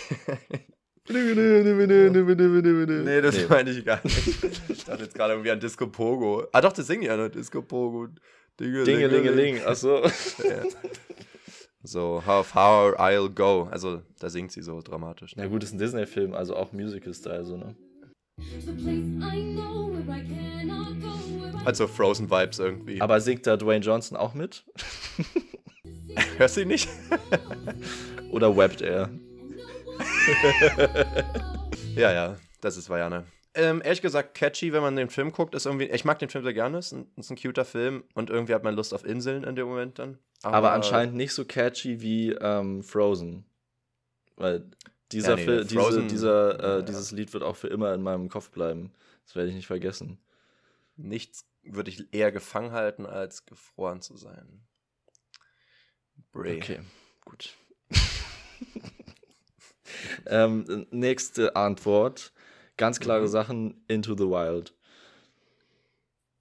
Nee, das Nee. meine ich gar nicht. Ich dachte jetzt gerade irgendwie an Disco Pogo. Ah, doch, das singen die ja noch. Disco Pogo. Dinge, Dingelingeling. Achso. Ja. So, how far I'll go. Also, da singt sie so dramatisch. Na gut, ist ein Disney-Film, also auch Musical-Style, so, ne? The place I know where I cannot go, where I Halt so Frozen-Vibes irgendwie. Aber singt da Dwayne Johnson auch mit? Hörst du ihn nicht? Oder rappt er? Ja, ja, das ist Vajana. Ähm, ehrlich gesagt, catchy, wenn man den Film guckt, ist irgendwie. Ich mag den Film sehr gerne, ist ein, ist ein cuter Film und irgendwie hat man Lust auf Inseln in dem Moment dann. Aber, anscheinend nicht so catchy wie ähm, Frozen. Weil dieser Ja, nee, Fil- diese, Frozen- dieser, äh, ja. dieses Lied wird auch für immer in meinem Kopf bleiben. Das werde ich nicht vergessen. Nichts würde ich eher gefangen halten, als gefroren zu sein. Bray. Okay, gut. ähm, nächste Antwort. Ganz klare Mhm. Sachen, Into the Wild.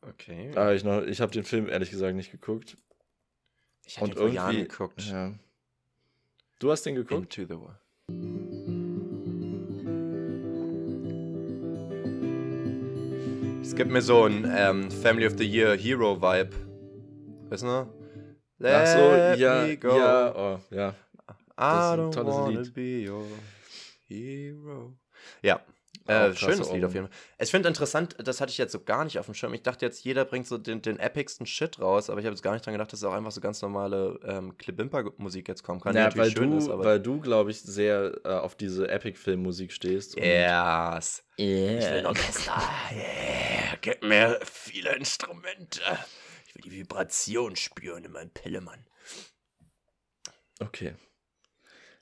Okay. Aber ich, noch- ich habe den Film ehrlich gesagt nicht geguckt. ich habe ihn vor Jahren geguckt. Ja. Du hast den geguckt? Into the Wild. Es gibt mir so ein ähm, Family of the Year Hero Vibe. Weißt du noch? Ach so, Let ja, ja, oh, ja. das ist I ein don't tolles wanna Lied. be your hero. Ja, äh, schönes Lied auf Ohren. jeden Fall. Ich finde interessant, das hatte ich jetzt so gar nicht auf dem Schirm. Ich dachte jetzt, jeder bringt so den, den epicsten Shit raus, aber ich habe jetzt gar nicht dran gedacht, dass auch einfach so ganz normale ähm, Klibimper-Musik jetzt kommen kann. Ja, weil schön du, ist, weil du, glaube ich, sehr äh, auf diese Epic-Film-Musik stehst. yes. Yeah. Ich will ein Orchester. Yeah. Gib mir viele Instrumente. Ich will die Vibration spüren in meinem Pillemann. Okay.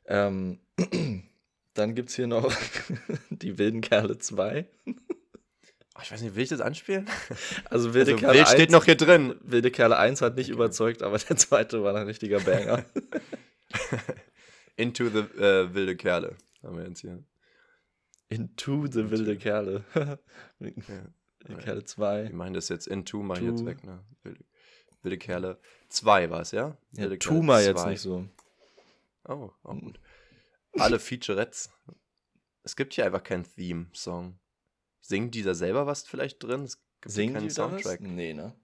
Ähm, dann gibt es hier noch die Wilden Kerle 2. Oh, ich weiß nicht, will ich das anspielen? Also Wilde Also, Kerle Wild 1, steht noch hier drin. Wilde Kerle 1 hat nicht überzeugt, aber der zweite war ein richtiger Banger. Into the äh, wilde Kerle. Haben wir jetzt hier. Into the Wilde Kerle. Wilde Kerle Wir 2. machen das jetzt ich Two. jetzt weg, ne? Wilde, wilde Kerle 2 war es, ja? Ja, Wilde tu mal jetzt nicht so. Oh, auch gut. Alle Featurettes. Es gibt hier einfach keinen Theme-Song. Singt dieser selber was vielleicht drin? Es gibt Singen keinen die da was? Soundtrack. Nee, ne?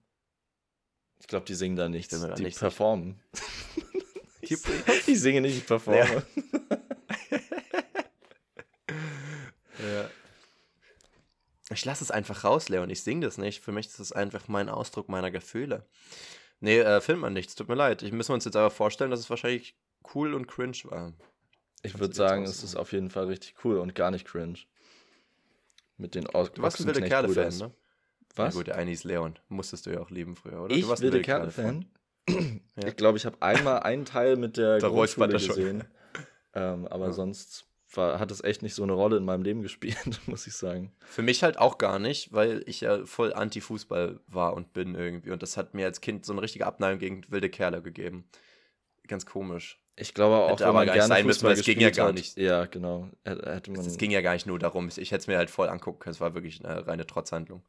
Ich glaube, die singen da nichts. da Die nicht performen. Die- Ich singe nicht, ich performe. Ja. Ich lasse es einfach raus, Leon. Ich singe das nicht. Für mich ist es einfach mein Ausdruck meiner Gefühle. Nee, äh, findet man nichts, tut mir leid. Ich müssen wir uns jetzt aber vorstellen, dass es wahrscheinlich cool und cringe war. Ich würde sagen, es ist auf jeden Fall richtig cool und gar nicht cringe. Mit den Aus Du warst ein wilde Kerle-Fan, ne? Was? Ja, gut, der eine ist Leon. Musstest du ja auch lieben früher, oder? ich du warst wilde Kerle-Fan? Ja. Ich glaube, ich habe einmal einen Teil mit der Da Grundschule gesehen. Ähm, aber Ja. sonst war, hat es echt nicht so eine Rolle in meinem Leben gespielt, muss ich sagen. Für mich halt auch gar nicht, weil ich ja voll Anti-Fußball war und bin irgendwie. Und das hat mir als Kind so eine richtige Abneigung gegen wilde Kerle gegeben. Ganz komisch. Ich glaube auch, Hätte wenn aber man gar nicht gerne sein müssen, weil es ging ja gar hat- nicht. Ja, genau. Hätte man, Es ging ja gar nicht nur darum. Ich, hätte es mir halt voll angucken können. Es war wirklich eine reine Trotzhandlung.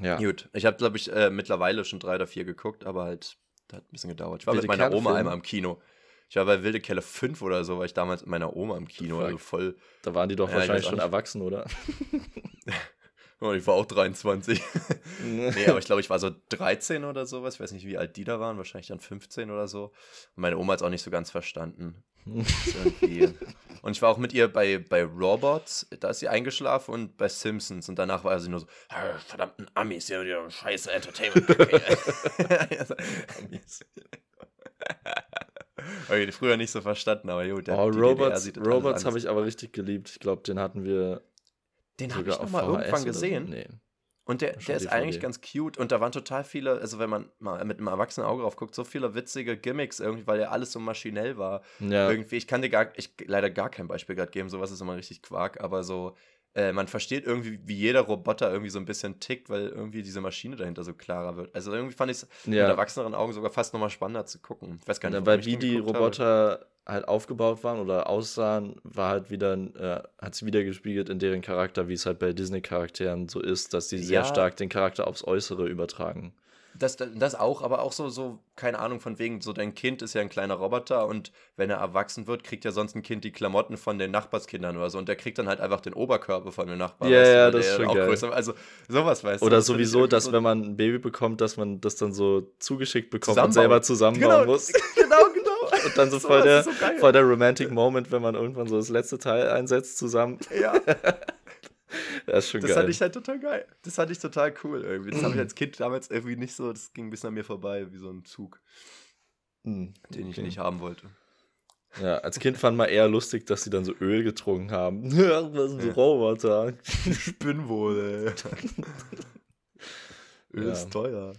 ja. Gut, ich habe, glaube ich, äh, mittlerweile schon drei oder vier geguckt, aber halt, das hat ein bisschen gedauert. Ich war Wilde mit meiner Oma Kerle-Film? einmal im Kino. Ich war bei Wilde Kelle 5 oder so, war ich damals mit meiner Oma im Kino. Also voll. Da waren die doch Ja, ich wahrscheinlich schon erwachsen, oder? Ich war auch 23. nee, aber ich glaube, ich war so 13 oder sowas. Ich weiß nicht, wie alt die da waren. Wahrscheinlich dann 15 oder so. Und meine Oma hat es auch nicht so ganz verstanden. Und ich war auch mit ihr bei, bei Robots, da ist sie eingeschlafen und bei Simpsons. Und danach war sie nur so, "Ah, verdammten Amis, ja, ja scheiße Entertainment. Amis. Ich früher nicht so verstanden, aber gut. der- oh, Robots, Robots habe ich aber richtig geliebt. Ich glaube, den hatten wir Den habe ich noch mal irgendwann oder so. gesehen. Nee. Und der, der ist DVD. eigentlich ganz cute und da waren total viele, also wenn man mal mit einem erwachsenen Auge drauf guckt, so viele witzige Gimmicks irgendwie, weil ja alles so maschinell war. Ja, Irgendwie, ich kann dir gar, ich leider gar kein Beispiel gerade geben, sowas ist immer richtig Quark, aber so, äh, man versteht irgendwie, wie jeder Roboter irgendwie so ein bisschen tickt, weil irgendwie diese Maschine dahinter so klarer wird. Also irgendwie fand ich es mit ja. erwachseneren Augen sogar fast nochmal spannender zu gucken. Ich weiß gar nicht, Ja, weil wie die geguckt habe. Roboter halt aufgebaut waren oder aussahen, war halt wieder, äh, hat sie wieder gespiegelt in deren Charakter, wie es halt bei Disney-Charakteren so ist, dass die sehr Ja. stark den Charakter aufs Äußere übertragen. Das, das auch, aber auch so, so, keine Ahnung, von wegen, so dein Kind ist ja ein kleiner Roboter und wenn er erwachsen wird, kriegt ja sonst ein Kind die Klamotten von den Nachbarskindern oder so und der kriegt dann halt einfach den Oberkörper von den Nachbarn. Ja, weißt du, ja, das ist schon auch geil. größer Also sowas weißt du. Oder find ich sowieso, dass so wenn man ein Baby bekommt, dass man das dann so zugeschickt bekommt und selber zusammenbauen genau, muss. genau, genau. Und dann so Sowas voll der, so voll der Romantic Moment, wenn man irgendwann so das letzte Teil einsetzt zusammen. Ja, Das ist schon das geil. fand ich halt total geil. Das fand ich total cool irgendwie. Das habe ich als Kind damals irgendwie nicht so, das ging ein bisschen an mir vorbei, wie so ein Zug, Hm, den ich okay. nicht haben wollte. Ja, als Kind fand man eher lustig, dass sie dann so Öl getrunken haben. Was sind Ja. Roboter? Ich bin wohl, ey. Öl Ja. ist teuer.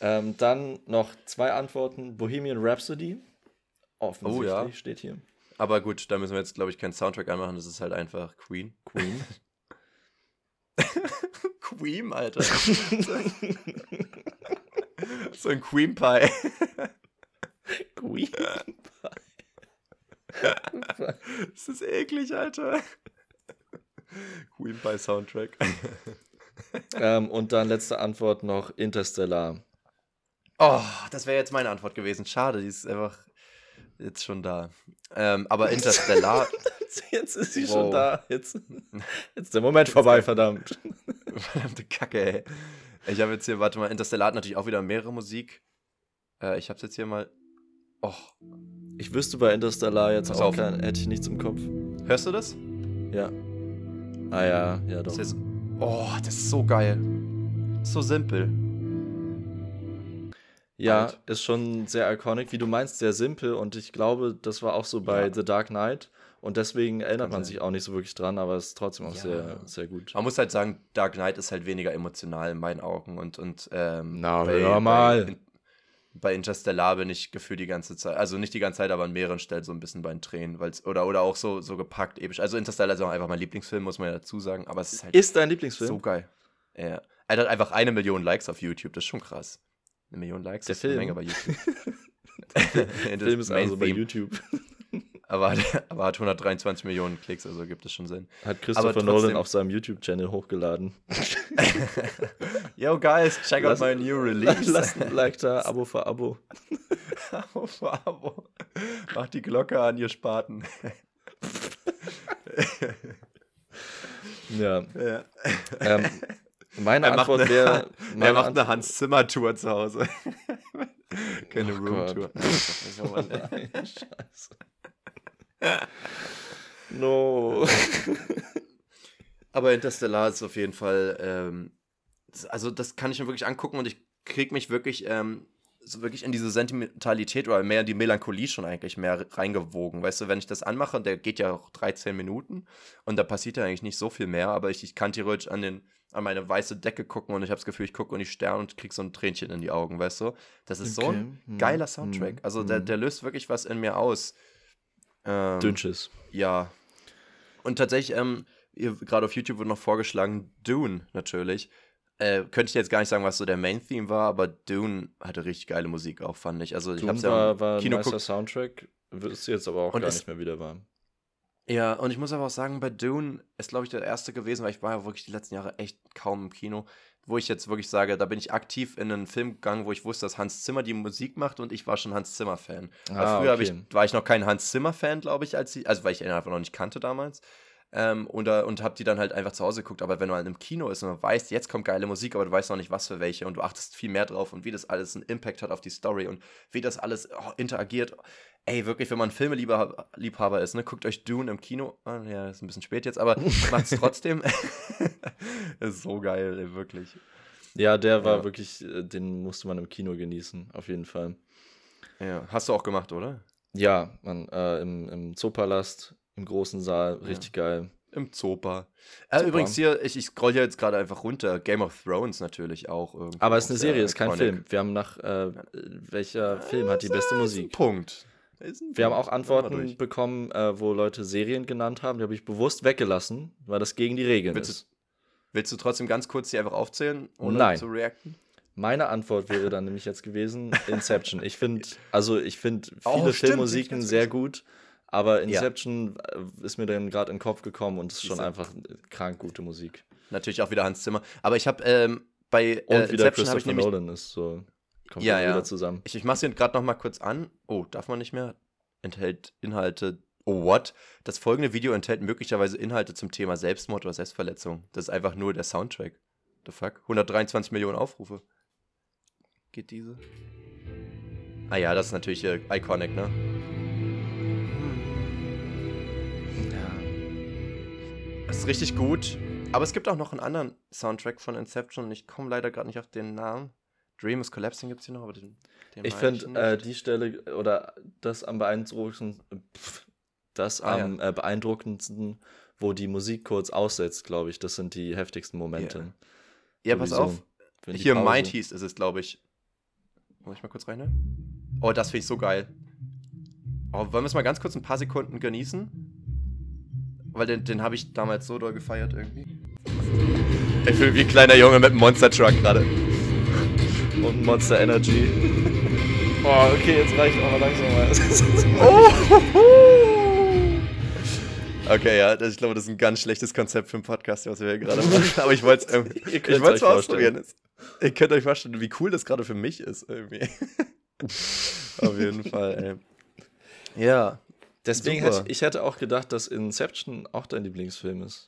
Ähm, dann noch zwei Antworten. Bohemian Rhapsody. Offensichtlich Oh ja. steht hier. Aber gut, da müssen wir jetzt, glaube ich, keinen Soundtrack anmachen. Das ist halt einfach Queen. Queen. Queen, Alter. so ein Queen Pie. Queen. Das ist eklig, Alter. Queen Pie Soundtrack. ähm, und dann letzte Antwort noch Interstellar. Oh, das wäre jetzt meine Antwort gewesen. Schade, die ist einfach jetzt schon da. Ähm, aber Interstellar, Jetzt ist sie Wow. schon da. Jetzt, jetzt ist der Moment vorbei, verdammt. verdammte Kacke, ey. Ich habe jetzt hier, warte mal, Interstellar hat natürlich auch wieder mehrere Musik. Äh, ich habe jetzt hier mal. Oh, Ich wüsste bei Interstellar jetzt Pass auch auf. kein, hätte ich nichts im Kopf. hörst du das? Ja. Ah ja, ja doch. Das ist, oh, das ist so geil. So simpel. Ja, Alt. ist schon sehr iconic, wie du meinst, sehr simpel und ich glaube, das war auch so bei Ja. The Dark Knight und deswegen erinnert man sich auch nicht so wirklich dran, aber es ist trotzdem auch Ja. sehr, sehr gut. Man muss halt sagen, Dark Knight ist halt weniger emotional in meinen Augen und, und ähm, Na, hör mal. Bei, in, bei Interstellar bin ich gefühlt die ganze Zeit, also nicht die ganze Zeit, aber an mehreren Stellen so ein bisschen bei den Tränen, weil's, oder, oder auch so, so gepackt, episch. Also Interstellar ist auch einfach mein Lieblingsfilm, muss man ja dazu sagen, aber es ist halt Ist dein Lieblingsfilm? so geil. Ja. Er hat einfach eine Million Likes auf YouTube, das ist schon krass. Eine Million Likes Der ist eine Film? Menge bei YouTube. Der Film ist also bei. YouTube. aber, hat- aber hat 123 Millionen Klicks, also gibt es schon Sinn. Hat Christopher trotzdem- Nolan auf seinem YouTube-Channel hochgeladen. Yo guys, check Lass- out my new release. Lasst ein Like da, Abo für Abo. Abo für Abo. Macht die Glocke an, ihr Spaten. Ja. ja. Ähm, meine Er macht Antwort eine- wäre. Er macht Antwort- eine Hans-Zimmer-Tour zu Hause. Keine Oh Room-Tour. Nein, Scheiße. No. Aber Interstellar ist auf jeden Fall, ähm, also das kann ich mir wirklich angucken und ich kriegt mich wirklich, ähm, so wirklich in diese Sentimentalität oder mehr in die Melancholie schon eigentlich mehr reingewogen. Weißt du, wenn ich das anmache, der geht ja auch 13 Minuten und da passiert ja eigentlich nicht so viel mehr, aber ich, ich kann theoretisch an, den, an meine weiße Decke gucken und ich habe das Gefühl, ich gucke in die Sterne und krieg so ein Tränchen in die Augen, weißt du? Das ist so ein Okay. Hm, geiler Soundtrack. hm, Also der, hm. der löst wirklich was in mir aus. Ähm, Dünnschiss. ja. Und tatsächlich, ähm, gerade auf YouTube wird noch vorgeschlagen, Dune natürlich. Äh, könnte ich jetzt gar nicht sagen, was so der Main-Theme war, aber Dune hatte richtig geile Musik auch, fand ich. Also ich Doom hab's ja war, war ein Kino nicer geguckt. Soundtrack, ist jetzt aber auch Und gar nicht mehr wieder warm. Ja, und ich muss aber auch sagen, bei Dune ist, glaube ich, der erste gewesen, weil ich war ja wirklich die letzten Jahre echt kaum im Kino, wo ich jetzt wirklich sage, da bin ich aktiv in einen Film gegangen, wo ich wusste, dass Hans Zimmer die Musik macht und ich war schon Hans Zimmer-Fan. Ah, früher hab ich, okay. war ich noch kein Hans Zimmer-Fan, glaube ich, als ich, also weil ich ihn einfach noch nicht kannte damals. Ähm, und, äh, und hab die dann halt einfach zu Hause geguckt. Aber wenn du halt im Kino ist und man weiß, jetzt kommt geile Musik, aber du weißt noch nicht, was für welche und du achtest viel mehr drauf und wie das alles einen Impact hat auf die Story und wie das alles oh, interagiert. Ey, wirklich, wenn man Filmeliebhaber Liebhaber ist, ne, guckt euch Dune im Kino. Ah, ja, ist ein bisschen spät jetzt, aber macht's trotzdem. ist so geil, ey, wirklich. Ja, der war Ja. wirklich, äh, den musste man im Kino genießen, auf jeden Fall. Ja, hast du auch gemacht, oder? Ja, man, äh, im, im Zoopalast, im großen Saal, Ja. richtig geil. Im Zopa. Äh, übrigens hier, ich, ich scroll hier jetzt gerade einfach runter. Game of Thrones natürlich auch. irgendwie Aber es ist eine Serie, ist kein. Film. Wir haben nach, äh, welcher Film hat die beste Musik? Punkt. Wir haben auch Antworten bekommen, äh, wo Leute Serien genannt haben. Die habe ich bewusst weggelassen, weil das gegen die Regeln Willst ist. Willst du trotzdem ganz kurz die einfach aufzählen, ohne Nein. zu reacten? Meine Antwort wäre dann nämlich jetzt gewesen Inception. Ich finde, also ich finde viele Oh, stimmt, Filmmusiken sehr gut, aber Ja. Inception äh, ist mir dann gerade in den Kopf gekommen und ist schon Siehste. einfach krank gute Musik. Natürlich auch wieder Hans Zimmer. Aber ich habe ähm, bei Und äh, wieder Inception habe ich nämlich. Nolan ist so kommt Ja, ja, ja. wieder zusammen. Ich, ich mache es gerade noch mal kurz an. Oh, darf man nicht mehr? Enthält Inhalte. Oh, what? Das folgende Video enthält möglicherweise Inhalte zum Thema Selbstmord oder Selbstverletzung. Das ist einfach nur der Soundtrack. The fuck? 123 Millionen Aufrufe. Geht diese? Ah ja, das ist natürlich äh, iconic, ne? Ja. Das ist richtig gut. Aber es gibt auch noch einen anderen Soundtrack von Inception. Ich komme leider gerade nicht auf den Namen. Dream is Collapsing gibt es hier noch, aber den, den Ich finde äh, die Stelle oder das am beeindruckendsten, pff, das Ah, ja. am äh, beeindruckendsten, wo die Musik kurz aussetzt, glaube ich, das sind die heftigsten Momente. Ja, pass auf. Hier Pause- Mighties ist es, glaube ich. Muss ich mal kurz rein? Oh, das finde ich so geil. Oh, wollen wir es mal ganz kurz ein paar Sekunden genießen? Weil den, den habe ich damals so doll gefeiert irgendwie. Ich fühle wie ein kleiner Junge mit einem Monster Truck gerade. Und Monster Energy. Oh, okay, jetzt reicht auch mal langsam mal. Oh! Okay, ja, das, ich glaube, das ist ein ganz schlechtes Konzept für einen Podcast, was wir hier gerade machen. Aber ich wollte es irgendwie. Ihr Ich wollte es mal ausprobieren. Ihr könnt euch vorstellen, wie cool das gerade für mich ist, irgendwie. Auf jeden Fall, ey. Ja. Deswegen Super. hätte ich, ich hätte auch gedacht, dass Inception auch dein Lieblingsfilm ist.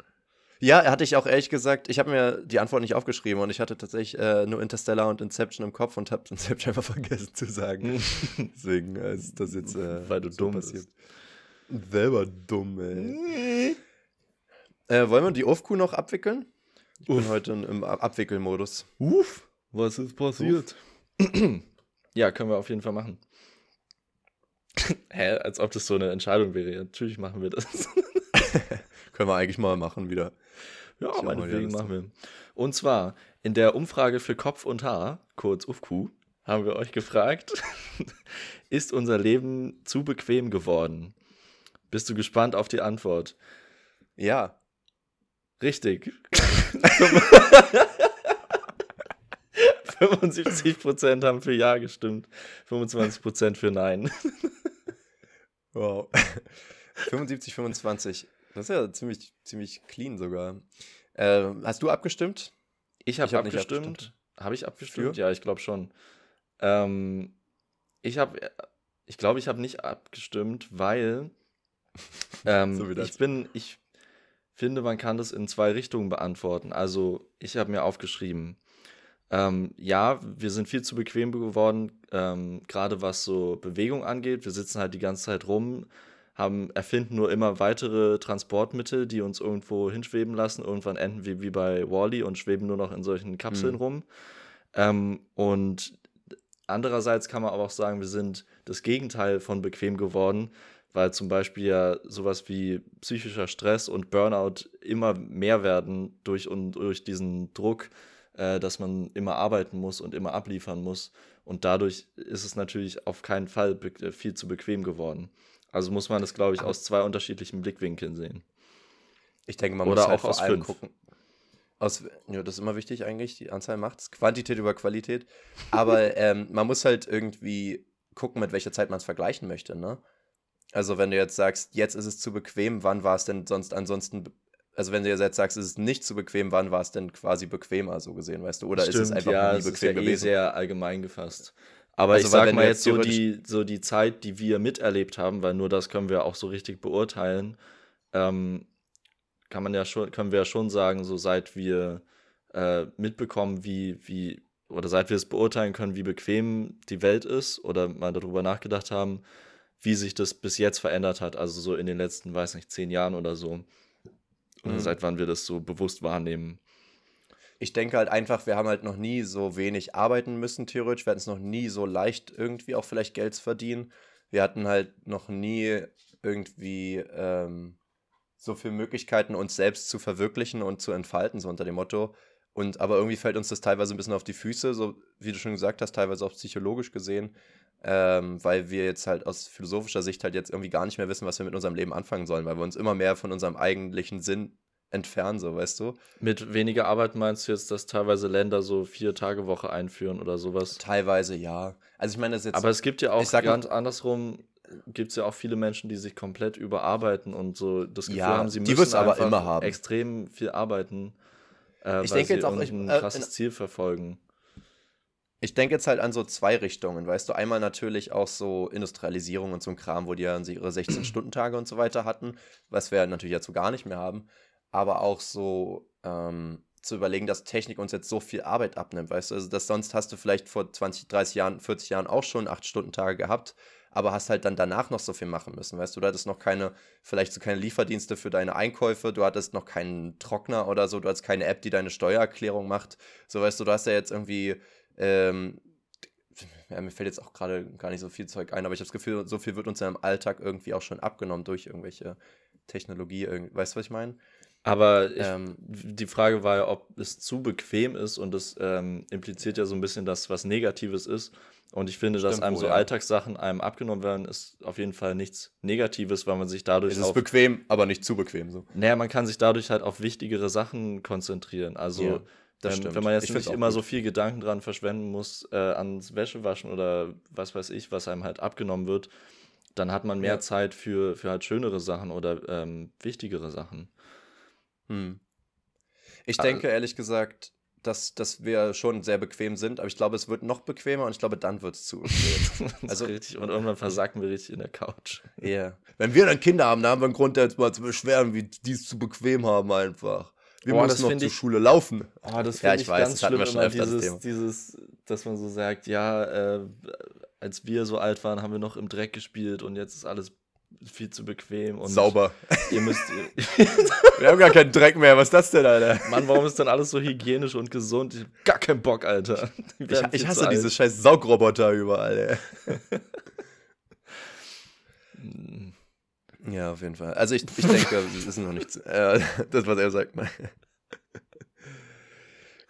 Ja, hatte ich auch ehrlich gesagt, ich habe mir die Antwort nicht aufgeschrieben und ich hatte tatsächlich äh, nur Interstellar und Inception im Kopf und habe Inception einfach vergessen zu sagen. Deswegen äh, ist das jetzt äh, Weil du dumm bist. Selber dumm, ey. Äh, wollen wir die Ofku noch abwickeln? Ich bin Uff. heute in- im Ab- Abwickelmodus. Uff, was ist passiert? ja, können wir auf jeden Fall machen. Hä, als ob das so eine Entscheidung wäre. Natürlich machen wir das. Können wir eigentlich mal machen wieder. Ja, mal meinetwegen machen wir. Und zwar in der Umfrage für Kopf und Haar, kurz UFQ, haben wir euch gefragt, ist unser Leben zu bequem geworden? Bist du gespannt auf die Antwort? Ja. Richtig. 75% haben für Ja gestimmt, 25% für Nein. Wow. 75, 25. Das ist ja ziemlich, ziemlich clean sogar. Äh, hast du abgestimmt? Ich habe hab abgestimmt. Habe ich abgestimmt? Für? Ja, ich glaube schon. Ähm, ich habe, ich glaube, ich habe nicht abgestimmt, weil ähm, So ich bin, ich finde, man kann das in zwei Richtungen beantworten. Also ich habe mir aufgeschrieben, ähm, ja, wir sind viel zu bequem geworden, ähm, gerade was so Bewegung angeht. Wir sitzen halt die ganze Zeit rum, haben, erfinden nur immer weitere Transportmittel, die uns irgendwo hinschweben lassen. Irgendwann enden wir wie bei Wally und schweben nur noch in solchen Kapseln Mhm. rum. Ähm, und andererseits kann man aber auch sagen, wir sind das Gegenteil von bequem geworden, weil zum Beispiel ja sowas wie psychischer Stress und Burnout immer mehr werden durch, und, durch diesen Druck, äh, dass man immer arbeiten muss und immer abliefern muss. Und dadurch ist es natürlich auf keinen Fall be- viel zu bequem geworden. Also muss man das, glaube ich, Aber- aus zwei unterschiedlichen Blickwinkeln sehen. Ich denke, man Oder muss halt auch vor aus allem fünf. gucken. Aus, ja, das ist immer wichtig eigentlich, die Anzahl macht's. Quantität über Qualität. Aber ähm, man muss halt irgendwie gucken, mit welcher Zeit man es vergleichen möchte, ne? Also wenn du jetzt sagst, jetzt ist es zu bequem, wann war es denn sonst ansonsten, also wenn du jetzt sagst, es ist nicht zu bequem, wann war es denn quasi bequemer, so gesehen, weißt du? Oder ist es einfach ja, nie bequem ist ja eh gewesen? sehr allgemein gefasst. Aber Also, ich sag mal jetzt so die, so die Zeit, die wir miterlebt haben, weil nur das können wir auch so richtig beurteilen, ähm, kann man ja schon, können wir ja schon sagen, so seit wir äh, mitbekommen, wie, wie, oder seit wir es beurteilen können, wie bequem die Welt ist, oder mal darüber nachgedacht haben, wie sich das bis jetzt verändert hat, also so in den letzten, weiß nicht, zehn Jahren oder so. Mhm. seit wann wir das so bewusst wahrnehmen. Ich denke halt einfach, wir haben halt noch nie so wenig arbeiten müssen, theoretisch. Wir hatten es noch nie so leicht, irgendwie auch vielleicht Geld zu verdienen. Wir hatten halt noch nie irgendwie ähm, so viele Möglichkeiten, uns selbst zu verwirklichen und zu entfalten, so unter dem Motto. Und aber irgendwie fällt uns das teilweise ein bisschen auf die Füße, so wie du schon gesagt hast, teilweise auch psychologisch gesehen, ähm, weil wir jetzt halt aus philosophischer Sicht halt jetzt irgendwie gar nicht mehr wissen, was wir mit unserem Leben anfangen sollen, weil wir uns immer mehr von unserem eigentlichen Sinn entfernen, so weißt du. Mit weniger Arbeit meinst du jetzt, dass teilweise Länder so vier Tage Woche einführen oder sowas? Teilweise ja. Also ich meine, das ist jetzt. Aber es gibt ja auch ich sag ganz andersrum, gibt es ja auch viele Menschen, die sich komplett überarbeiten und so das Gefühl Ja, haben, sie müssen aber immer haben. extrem viel arbeiten, äh, Ich weil denke sie jetzt auch, ich- irgendein äh, krasses Ziel verfolgen. Ich denke jetzt halt an so zwei Richtungen, weißt du, einmal natürlich auch so Industrialisierung und so ein Kram, wo die ja ihre 16-Stunden-Tage und so weiter hatten, was wir natürlich jetzt so gar nicht mehr haben, aber auch so ähm, zu überlegen, dass Technik uns jetzt so viel Arbeit abnimmt, weißt du, also dass sonst hast du vielleicht vor 20, 30 Jahren, 40 Jahren auch schon 8-Stunden-Tage gehabt, aber hast halt dann danach noch so viel machen müssen, weißt du, du hattest noch keine, vielleicht so keine Lieferdienste für deine Einkäufe, du hattest noch keinen Trockner oder so, du hattest keine App, die deine Steuererklärung macht, so weißt du, du hast ja jetzt irgendwie ähm, ja, mir fällt jetzt auch gerade gar nicht so viel Zeug ein, aber ich habe das Gefühl, so viel wird uns ja im Alltag irgendwie auch schon abgenommen durch irgendwelche Technologie. Irgend, weißt du, was ich meine? Aber ich, Ähm, die Frage war ja, ob es zu bequem ist und das ähm, impliziert ja so ein bisschen, dass was Negatives ist. Und ich finde, dass einem wohl, so ja. Alltagssachen einem abgenommen werden, ist auf jeden Fall nichts Negatives, weil man sich dadurch Es ist auf bequem, aber nicht zu bequem so. Naja, man kann sich dadurch halt auf wichtigere Sachen konzentrieren. Also, Ja, das ähm, stimmt. wenn man jetzt Ich nicht immer gut. so viel Gedanken dran verschwenden muss, äh, ans Wäschewaschen oder was weiß ich, was einem halt abgenommen wird, dann hat man mehr Ja. Zeit für, für halt schönere Sachen oder ähm, wichtigere Sachen. Hm. Ich Ah, denke ehrlich gesagt, dass, dass wir schon sehr bequem sind, aber ich glaube, es wird noch bequemer und ich glaube, dann wird es zu bequem. Also- richtig, und irgendwann versacken wir richtig in der Couch. Ja. Wenn wir dann Kinder haben, dann haben wir einen Grund, jetzt mal zu beschweren, wie die es zu bequem haben einfach. Wir das müssen noch zur ich- Schule laufen. Oh, das Ja, ich ich weiß, ganz das schlimm, wir schon immer öfter, das dieses, Thema. dieses, dass man so sagt, ja, äh, als wir so alt waren, haben wir noch im Dreck gespielt und jetzt ist alles viel zu bequem und Sauber. ihr müsst, Wir haben gar keinen Dreck mehr. Was ist das denn, Alter? Mann, warum ist dann alles so hygienisch und gesund? Ich hab gar keinen Bock, Alter. Ich, ich hasse diese scheiß Saugroboter überall, ey. Hm. Ja, auf jeden Fall. Also ich, ich denke, das ist noch nichts. Äh, das, was er sagt.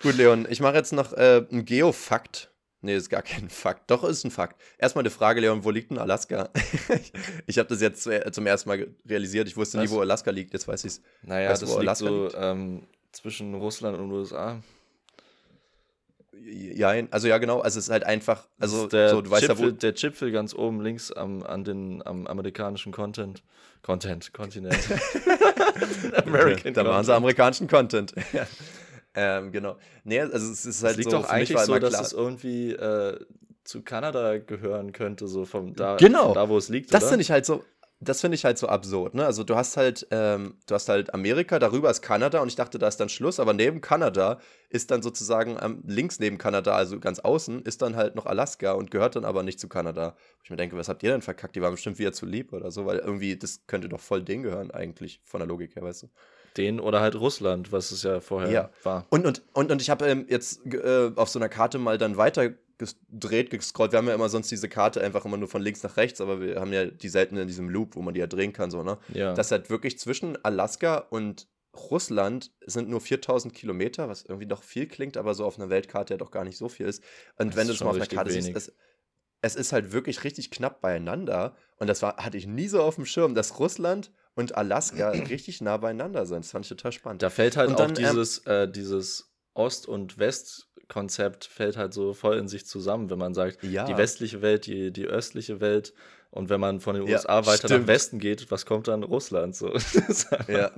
Gut, Leon, ich mache jetzt noch äh, einen Geofakt. Nee, ist gar kein Fakt. Doch, ist ein Fakt. Erstmal eine Frage, Leon, wo liegt denn Alaska? ich habe das jetzt zu, zum ersten Mal realisiert. Ich wusste nie, Was? wo Alaska liegt. Jetzt weiß ich es. Naja, Weißt das wo liegt Alaska so liegt? ähm, zwischen Russland und USA. Ja, also ja, genau. Also es ist halt einfach, Das also der, so, du weißt ja, Chipfel, wo. der Chipfel ganz oben links am, an den, am amerikanischen Content. Content, Kontinent. American da machen sie amerikanischen Content. Ja. ähm, genau. Nee, also es ist halt liegt so, doch eigentlich so, dass es irgendwie äh, zu Kanada gehören könnte, so vom da, Genau. da wo es liegt. Das finde ich halt so, das finde ich halt so absurd, ne? Also du hast halt, ähm, du hast halt Amerika, darüber ist Kanada und ich dachte, da ist dann Schluss, aber neben Kanada ist dann sozusagen ähm, links neben Kanada, also ganz außen, ist dann halt noch Alaska und gehört dann aber nicht zu Kanada. Wo ich mir denke, was habt ihr denn verkackt? Die waren bestimmt wieder zu lieb oder so, weil irgendwie, das könnte doch voll denen gehören eigentlich, von der Logik her, weißt du? Den oder halt Russland, was es ja vorher Ja. war. Und, und, und, und ich habe ähm, jetzt äh, auf so einer Karte mal dann weiter gedreht, gescrollt. Wir haben ja immer sonst diese Karte einfach immer nur von links nach rechts, aber wir haben ja die selten in diesem Loop, wo man die ja drehen kann, so, ne? Ja. Das halt wirklich zwischen Alaska und Russland sind nur 4000 Kilometer, was irgendwie doch viel klingt, aber so auf einer Weltkarte ja doch gar nicht so viel ist. Und Das wenn ist du es mal auf einer Karte siehst, wenig. es, es ist halt wirklich richtig knapp beieinander. Und das war, hatte ich nie so auf dem Schirm, dass Russland und Alaska richtig nah beieinander sind. Das fand ich total spannend. Da fällt halt Und auch dann, ähm, dieses, äh, dieses Ost- und West-Konzept fällt halt so voll in sich zusammen, wenn man sagt, Ja. die westliche Welt, die, die östliche Welt. Und wenn man von den Ja, USA weiter stimmt. nach Westen geht, was kommt dann? Russland. So. Ja.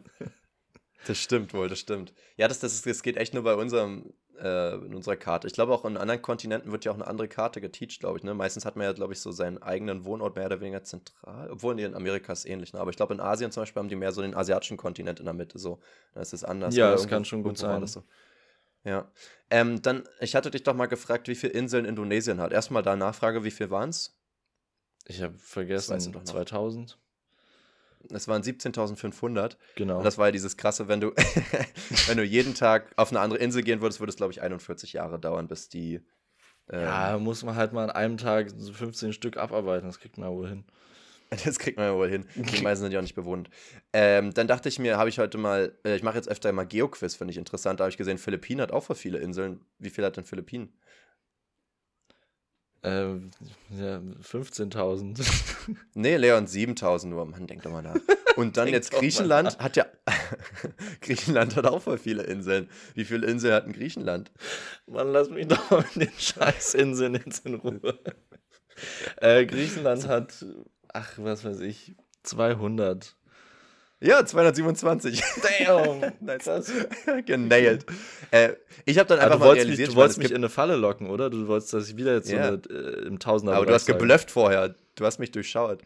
Das stimmt wohl, das stimmt. Ja, das, das, das geht echt nur bei unserem, äh, in unserer Karte. Ich glaube, auch in anderen Kontinenten wird ja auch eine andere Karte geteacht, glaube ich. Ne? Meistens hat man ja, glaube ich, so seinen eigenen Wohnort mehr oder weniger zentral. Obwohl, nee, in Amerika ist es ähnlich. Ne? Aber ich glaube, in Asien zum Beispiel haben die mehr so den asiatischen Kontinent in der Mitte. So. Da ist es anders. Ja, das kann schon gut sein. So. Ja. Ähm, dann, ich hatte dich doch mal gefragt, wie viele Inseln Indonesien hat. Erstmal da Nachfrage, wie viel waren es? Ich habe weißt vergessen, du doch noch. 2000. Es waren 17.500. Genau. Und das war ja dieses krasse, wenn du, wenn du jeden Tag auf eine andere Insel gehen würdest, würde es, glaube ich, 41 Jahre dauern, bis die. Ähm, ja, muss man halt mal an einem Tag so 15 Stück abarbeiten, das kriegt man wohl hin. Das kriegt man ja wohl hin. Die meisten sind ja auch nicht bewohnt. Ähm, dann dachte ich mir, habe ich heute mal, äh, ich mache jetzt öfter mal Geoquiz, finde ich interessant. Da habe ich gesehen, Philippinen hat auch voll viele Inseln. Wie viel hat denn Philippinen? Ähm, ja, 15.000. Nee, Leon, 7000 nur. Mann, denk doch mal nach. Und dann jetzt Griechenland hat ja. Griechenland hat auch voll viele Inseln. Wie viele Inseln hat denn Griechenland? Mann, lass mich doch mal mit den Scheißinseln jetzt in Ruhe. äh, Griechenland hat, ach, was weiß ich, 200. Ja, 227. Damn! Nice. Krass. Genailed. Äh, ich habe dann Aber einfach du mal wolltest, mich, realisiert, du wolltest es mich in eine Falle locken, oder? Du wolltest, dass ich wieder jetzt Ja. so eine, äh, im Tausender aber du hast geblufft vorher. Du hast mich durchschaut.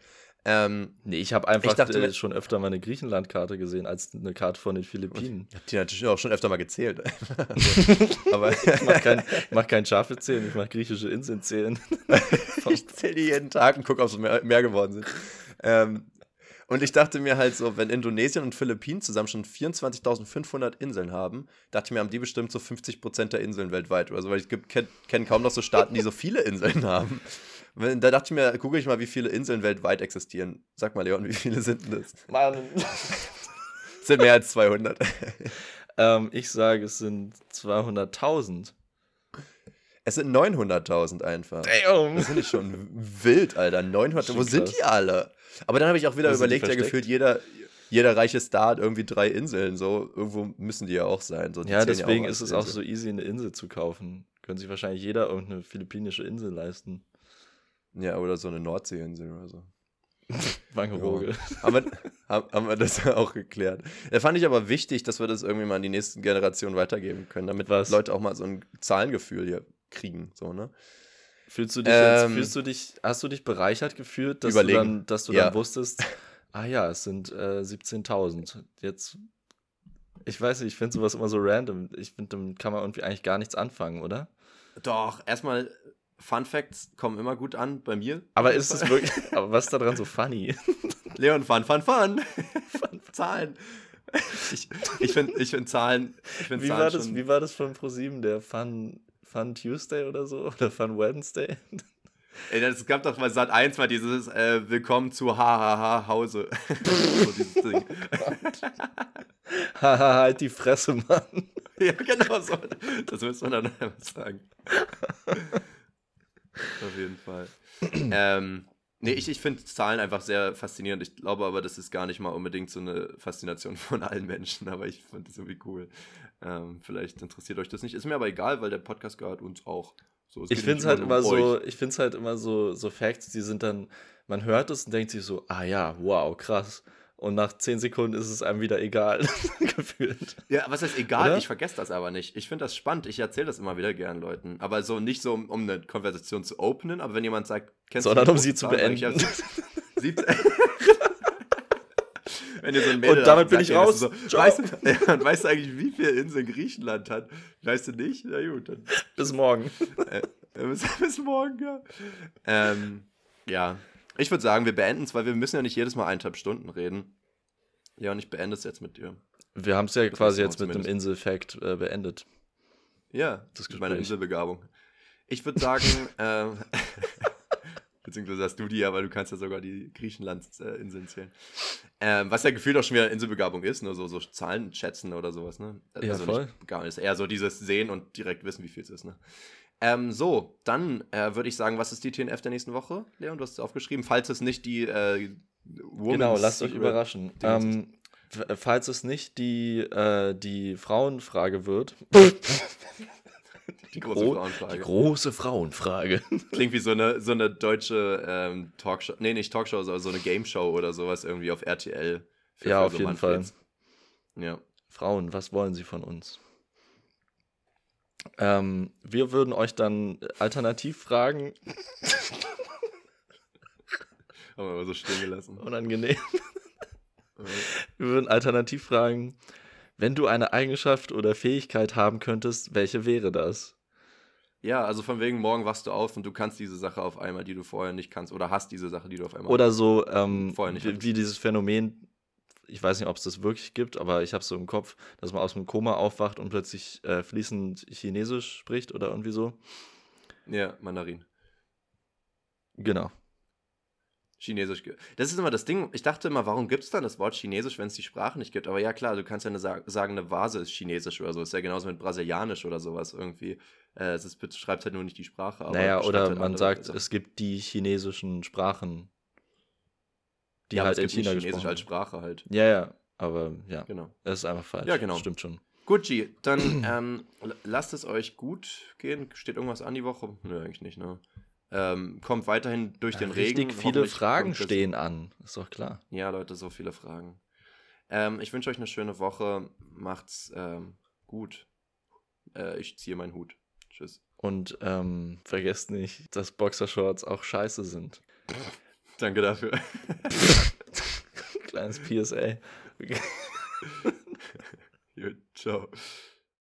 Ähm, Nee, ich habe einfach Ich dachte äh, schon öfter mal eine Griechenland-Karte gesehen als eine Karte von den Philippinen. ich habe die natürlich auch schon öfter mal gezählt. also, aber Ich mach kein, mach kein Schafe zählen, ich mach griechische Inseln zählen. ich zähle die jeden Tag und gucke, ob es mehr, mehr geworden sind. Ähm, und ich dachte mir halt so, wenn Indonesien und Philippinen zusammen schon 24.500 Inseln haben, dachte ich mir, haben die bestimmt so 50% der Inseln weltweit oder so, weil ich kenne kenn kaum noch so Staaten, die so viele Inseln haben. Da dachte ich mir, gucke ich mal, wie viele Inseln weltweit existieren. Sag mal, Leon, wie viele sind denn das? Mann. Das sind mehr als 200. ähm, ich sage, es sind 200.000. Es sind 900.000 einfach. Damn! Das finde ich schon wild, Alter. 900. Schon Wo sind krass. die alle? Aber dann habe ich auch wieder Wo überlegt, ja, gefühlt jeder, jeder reiche Star hat irgendwie drei Inseln. So, irgendwo müssen die ja auch sein. So, Ja, deswegen auch ist es auch Insel. so easy, eine Insel zu kaufen. Können sich wahrscheinlich jeder irgendeine philippinische Insel leisten. Ja, oder so eine Nordseeinsel oder so. Wangerooge. haben, wir, haben, haben wir das auch geklärt. Da fand ich aber wichtig, dass wir das irgendwie mal an die nächsten Generationen weitergeben können, damit Was? Leute auch mal so ein Zahlengefühl hier kriegen. So, ne? Fühlst du dich jetzt, Ähm, fühlst du dich, hast du dich bereichert gefühlt, dass Überlegen. du dann, dass du Ja. dann wusstest, ah ja, es sind äh, 17.000. Jetzt, ich weiß nicht, ich finde sowas immer so random. Ich finde, damit kann man irgendwie eigentlich gar nichts anfangen, oder? Doch, erstmal, Fun Facts kommen immer gut an bei mir. Aber ist es wirklich, aber was ist daran so funny? Leon, Fun, Fun, Fun. Zahlen. Ich, ich finde ich find Zahlen. Ich find Wie Zahlen war, das, wie war das von ProSieben, der Fun, Fun Tuesday oder so? Oder Fun Wednesday? Ey, das gab doch mal Sat 1 mal dieses äh, Willkommen zu HHH Hause. so dieses Ding. Haha, halt die Fresse, Mann. ja, genau so. Das müsste man dann einfach sagen. Auf jeden Fall. ähm, nee, ich, ich finde Zahlen einfach sehr faszinierend. Ich glaube aber, das ist gar nicht mal unbedingt so eine Faszination von allen Menschen, aber ich finde das irgendwie cool. Ähm, vielleicht interessiert euch das nicht. Ist mir aber egal, weil der Podcast gehört uns auch. So, Ich finde es halt immer so, ich finde es halt immer so, so Facts, die sind dann, man hört es und denkt sich so, ah ja, wow, krass. Und nach 10 Sekunden ist es einem wieder egal, gefühlt. Ja, was heißt egal? Oder? Ich vergesse das aber nicht. Ich finde das spannend. Ich erzähle das immer wieder gern Leuten. Aber so nicht so, um, um eine Konversation zu openen, aber wenn jemand sagt, kennst Sondern die um sie zu ich, beenden. wenn ihr so ein Mädel Und damit habt, bin ich sagt raus. So, weißt, du, ja, und weißt du eigentlich, wie viele Inseln Griechenland hat? Weißt du nicht? Na gut, dann Bis morgen. äh, bis, bis morgen, ja. Ähm, ja. Ich würde sagen, wir beenden es, weil wir müssen ja nicht jedes Mal eineinhalb Stunden reden. Ja, und ich beende es jetzt mit dir. Wir haben es ja Das quasi jetzt mit einem. Insel-Fact äh, beendet. Ja, Das mit meiner. Inselbegabung. Ich würde sagen, ähm, beziehungsweise hast du die ja, weil du kannst ja sogar die Griechenland-Inseln zählen. Ähm, was ja gefühlt auch schon wieder Inselbegabung ist, nur so, so Zahlen schätzen oder sowas, ne? Ja, voll. Nicht, gar nicht. Eher so dieses Sehen und direkt wissen, wie viel es ist, ne? Ähm, so, dann äh, würde ich sagen, was ist die TNF der nächsten Woche? Leon, du hast es aufgeschrieben. Falls es nicht die äh, Women's genau, lasst euch überraschen. Ähm, f- falls es nicht die, äh, die Frauenfrage wird. Die große Gro- Frauenfrage. Die große Frauenfrage. Klingt wie so eine, so eine deutsche ähm, Talkshow. Nee, nicht Talkshow, sondern so eine Game Show oder sowas irgendwie auf RTL. für- Ja, auf jeden Manfreds. Ja. Frauen, was wollen sie von uns? Ähm, wir würden euch dann alternativ fragen, Haben wir aber so stehen gelassen. unangenehm. Wir würden alternativ fragen, wenn du eine Eigenschaft oder Fähigkeit haben könntest, welche wäre das? Ja, also von wegen, morgen wachst du auf und du kannst diese Sache auf einmal, die du vorher nicht kannst. Oder hast diese Sache, die du auf einmal Oder so, ähm, Vorher nicht wie, wie dieses Phänomen, ich weiß nicht, ob es das wirklich gibt, aber ich habe so im Kopf, dass man aus dem Koma aufwacht und plötzlich äh, fließend Chinesisch spricht oder irgendwie so. Ja, Mandarin. Genau. Chinesisch. Das ist immer das Ding. Ich dachte immer, warum gibt es dann das Wort Chinesisch, wenn es die Sprache nicht gibt? Aber ja, klar, du kannst ja eine sa sagen, eine Vase ist Chinesisch oder so. Ist ja genauso mit Brasilianisch oder sowas irgendwie. Äh, es ist, beschreibt halt nur nicht die Sprache. Aber naja, oder halt man andere sagt, Sachen. es gibt die chinesischen Sprachen, die ja, halt in China Chinesisch als. Sprache halt. Ja, ja, aber ja, Genau. das ist einfach falsch. Ja, genau. Stimmt schon. Gut, G, dann ähm, lasst es euch gut gehen. Steht irgendwas an die Woche? Nö, eigentlich nicht, ne? Ähm, kommt weiterhin durch den Regen. Richtig viele Fragen das- stehen an, ist doch klar. Ja, Leute, so viele Fragen. Ähm, ich wünsche euch eine schöne Woche. Macht's ähm, gut. Äh, ich ziehe meinen Hut. Tschüss. Und ähm, vergesst nicht, dass Boxershorts auch scheiße sind. Danke dafür. Kleines PSA. Gut, ciao.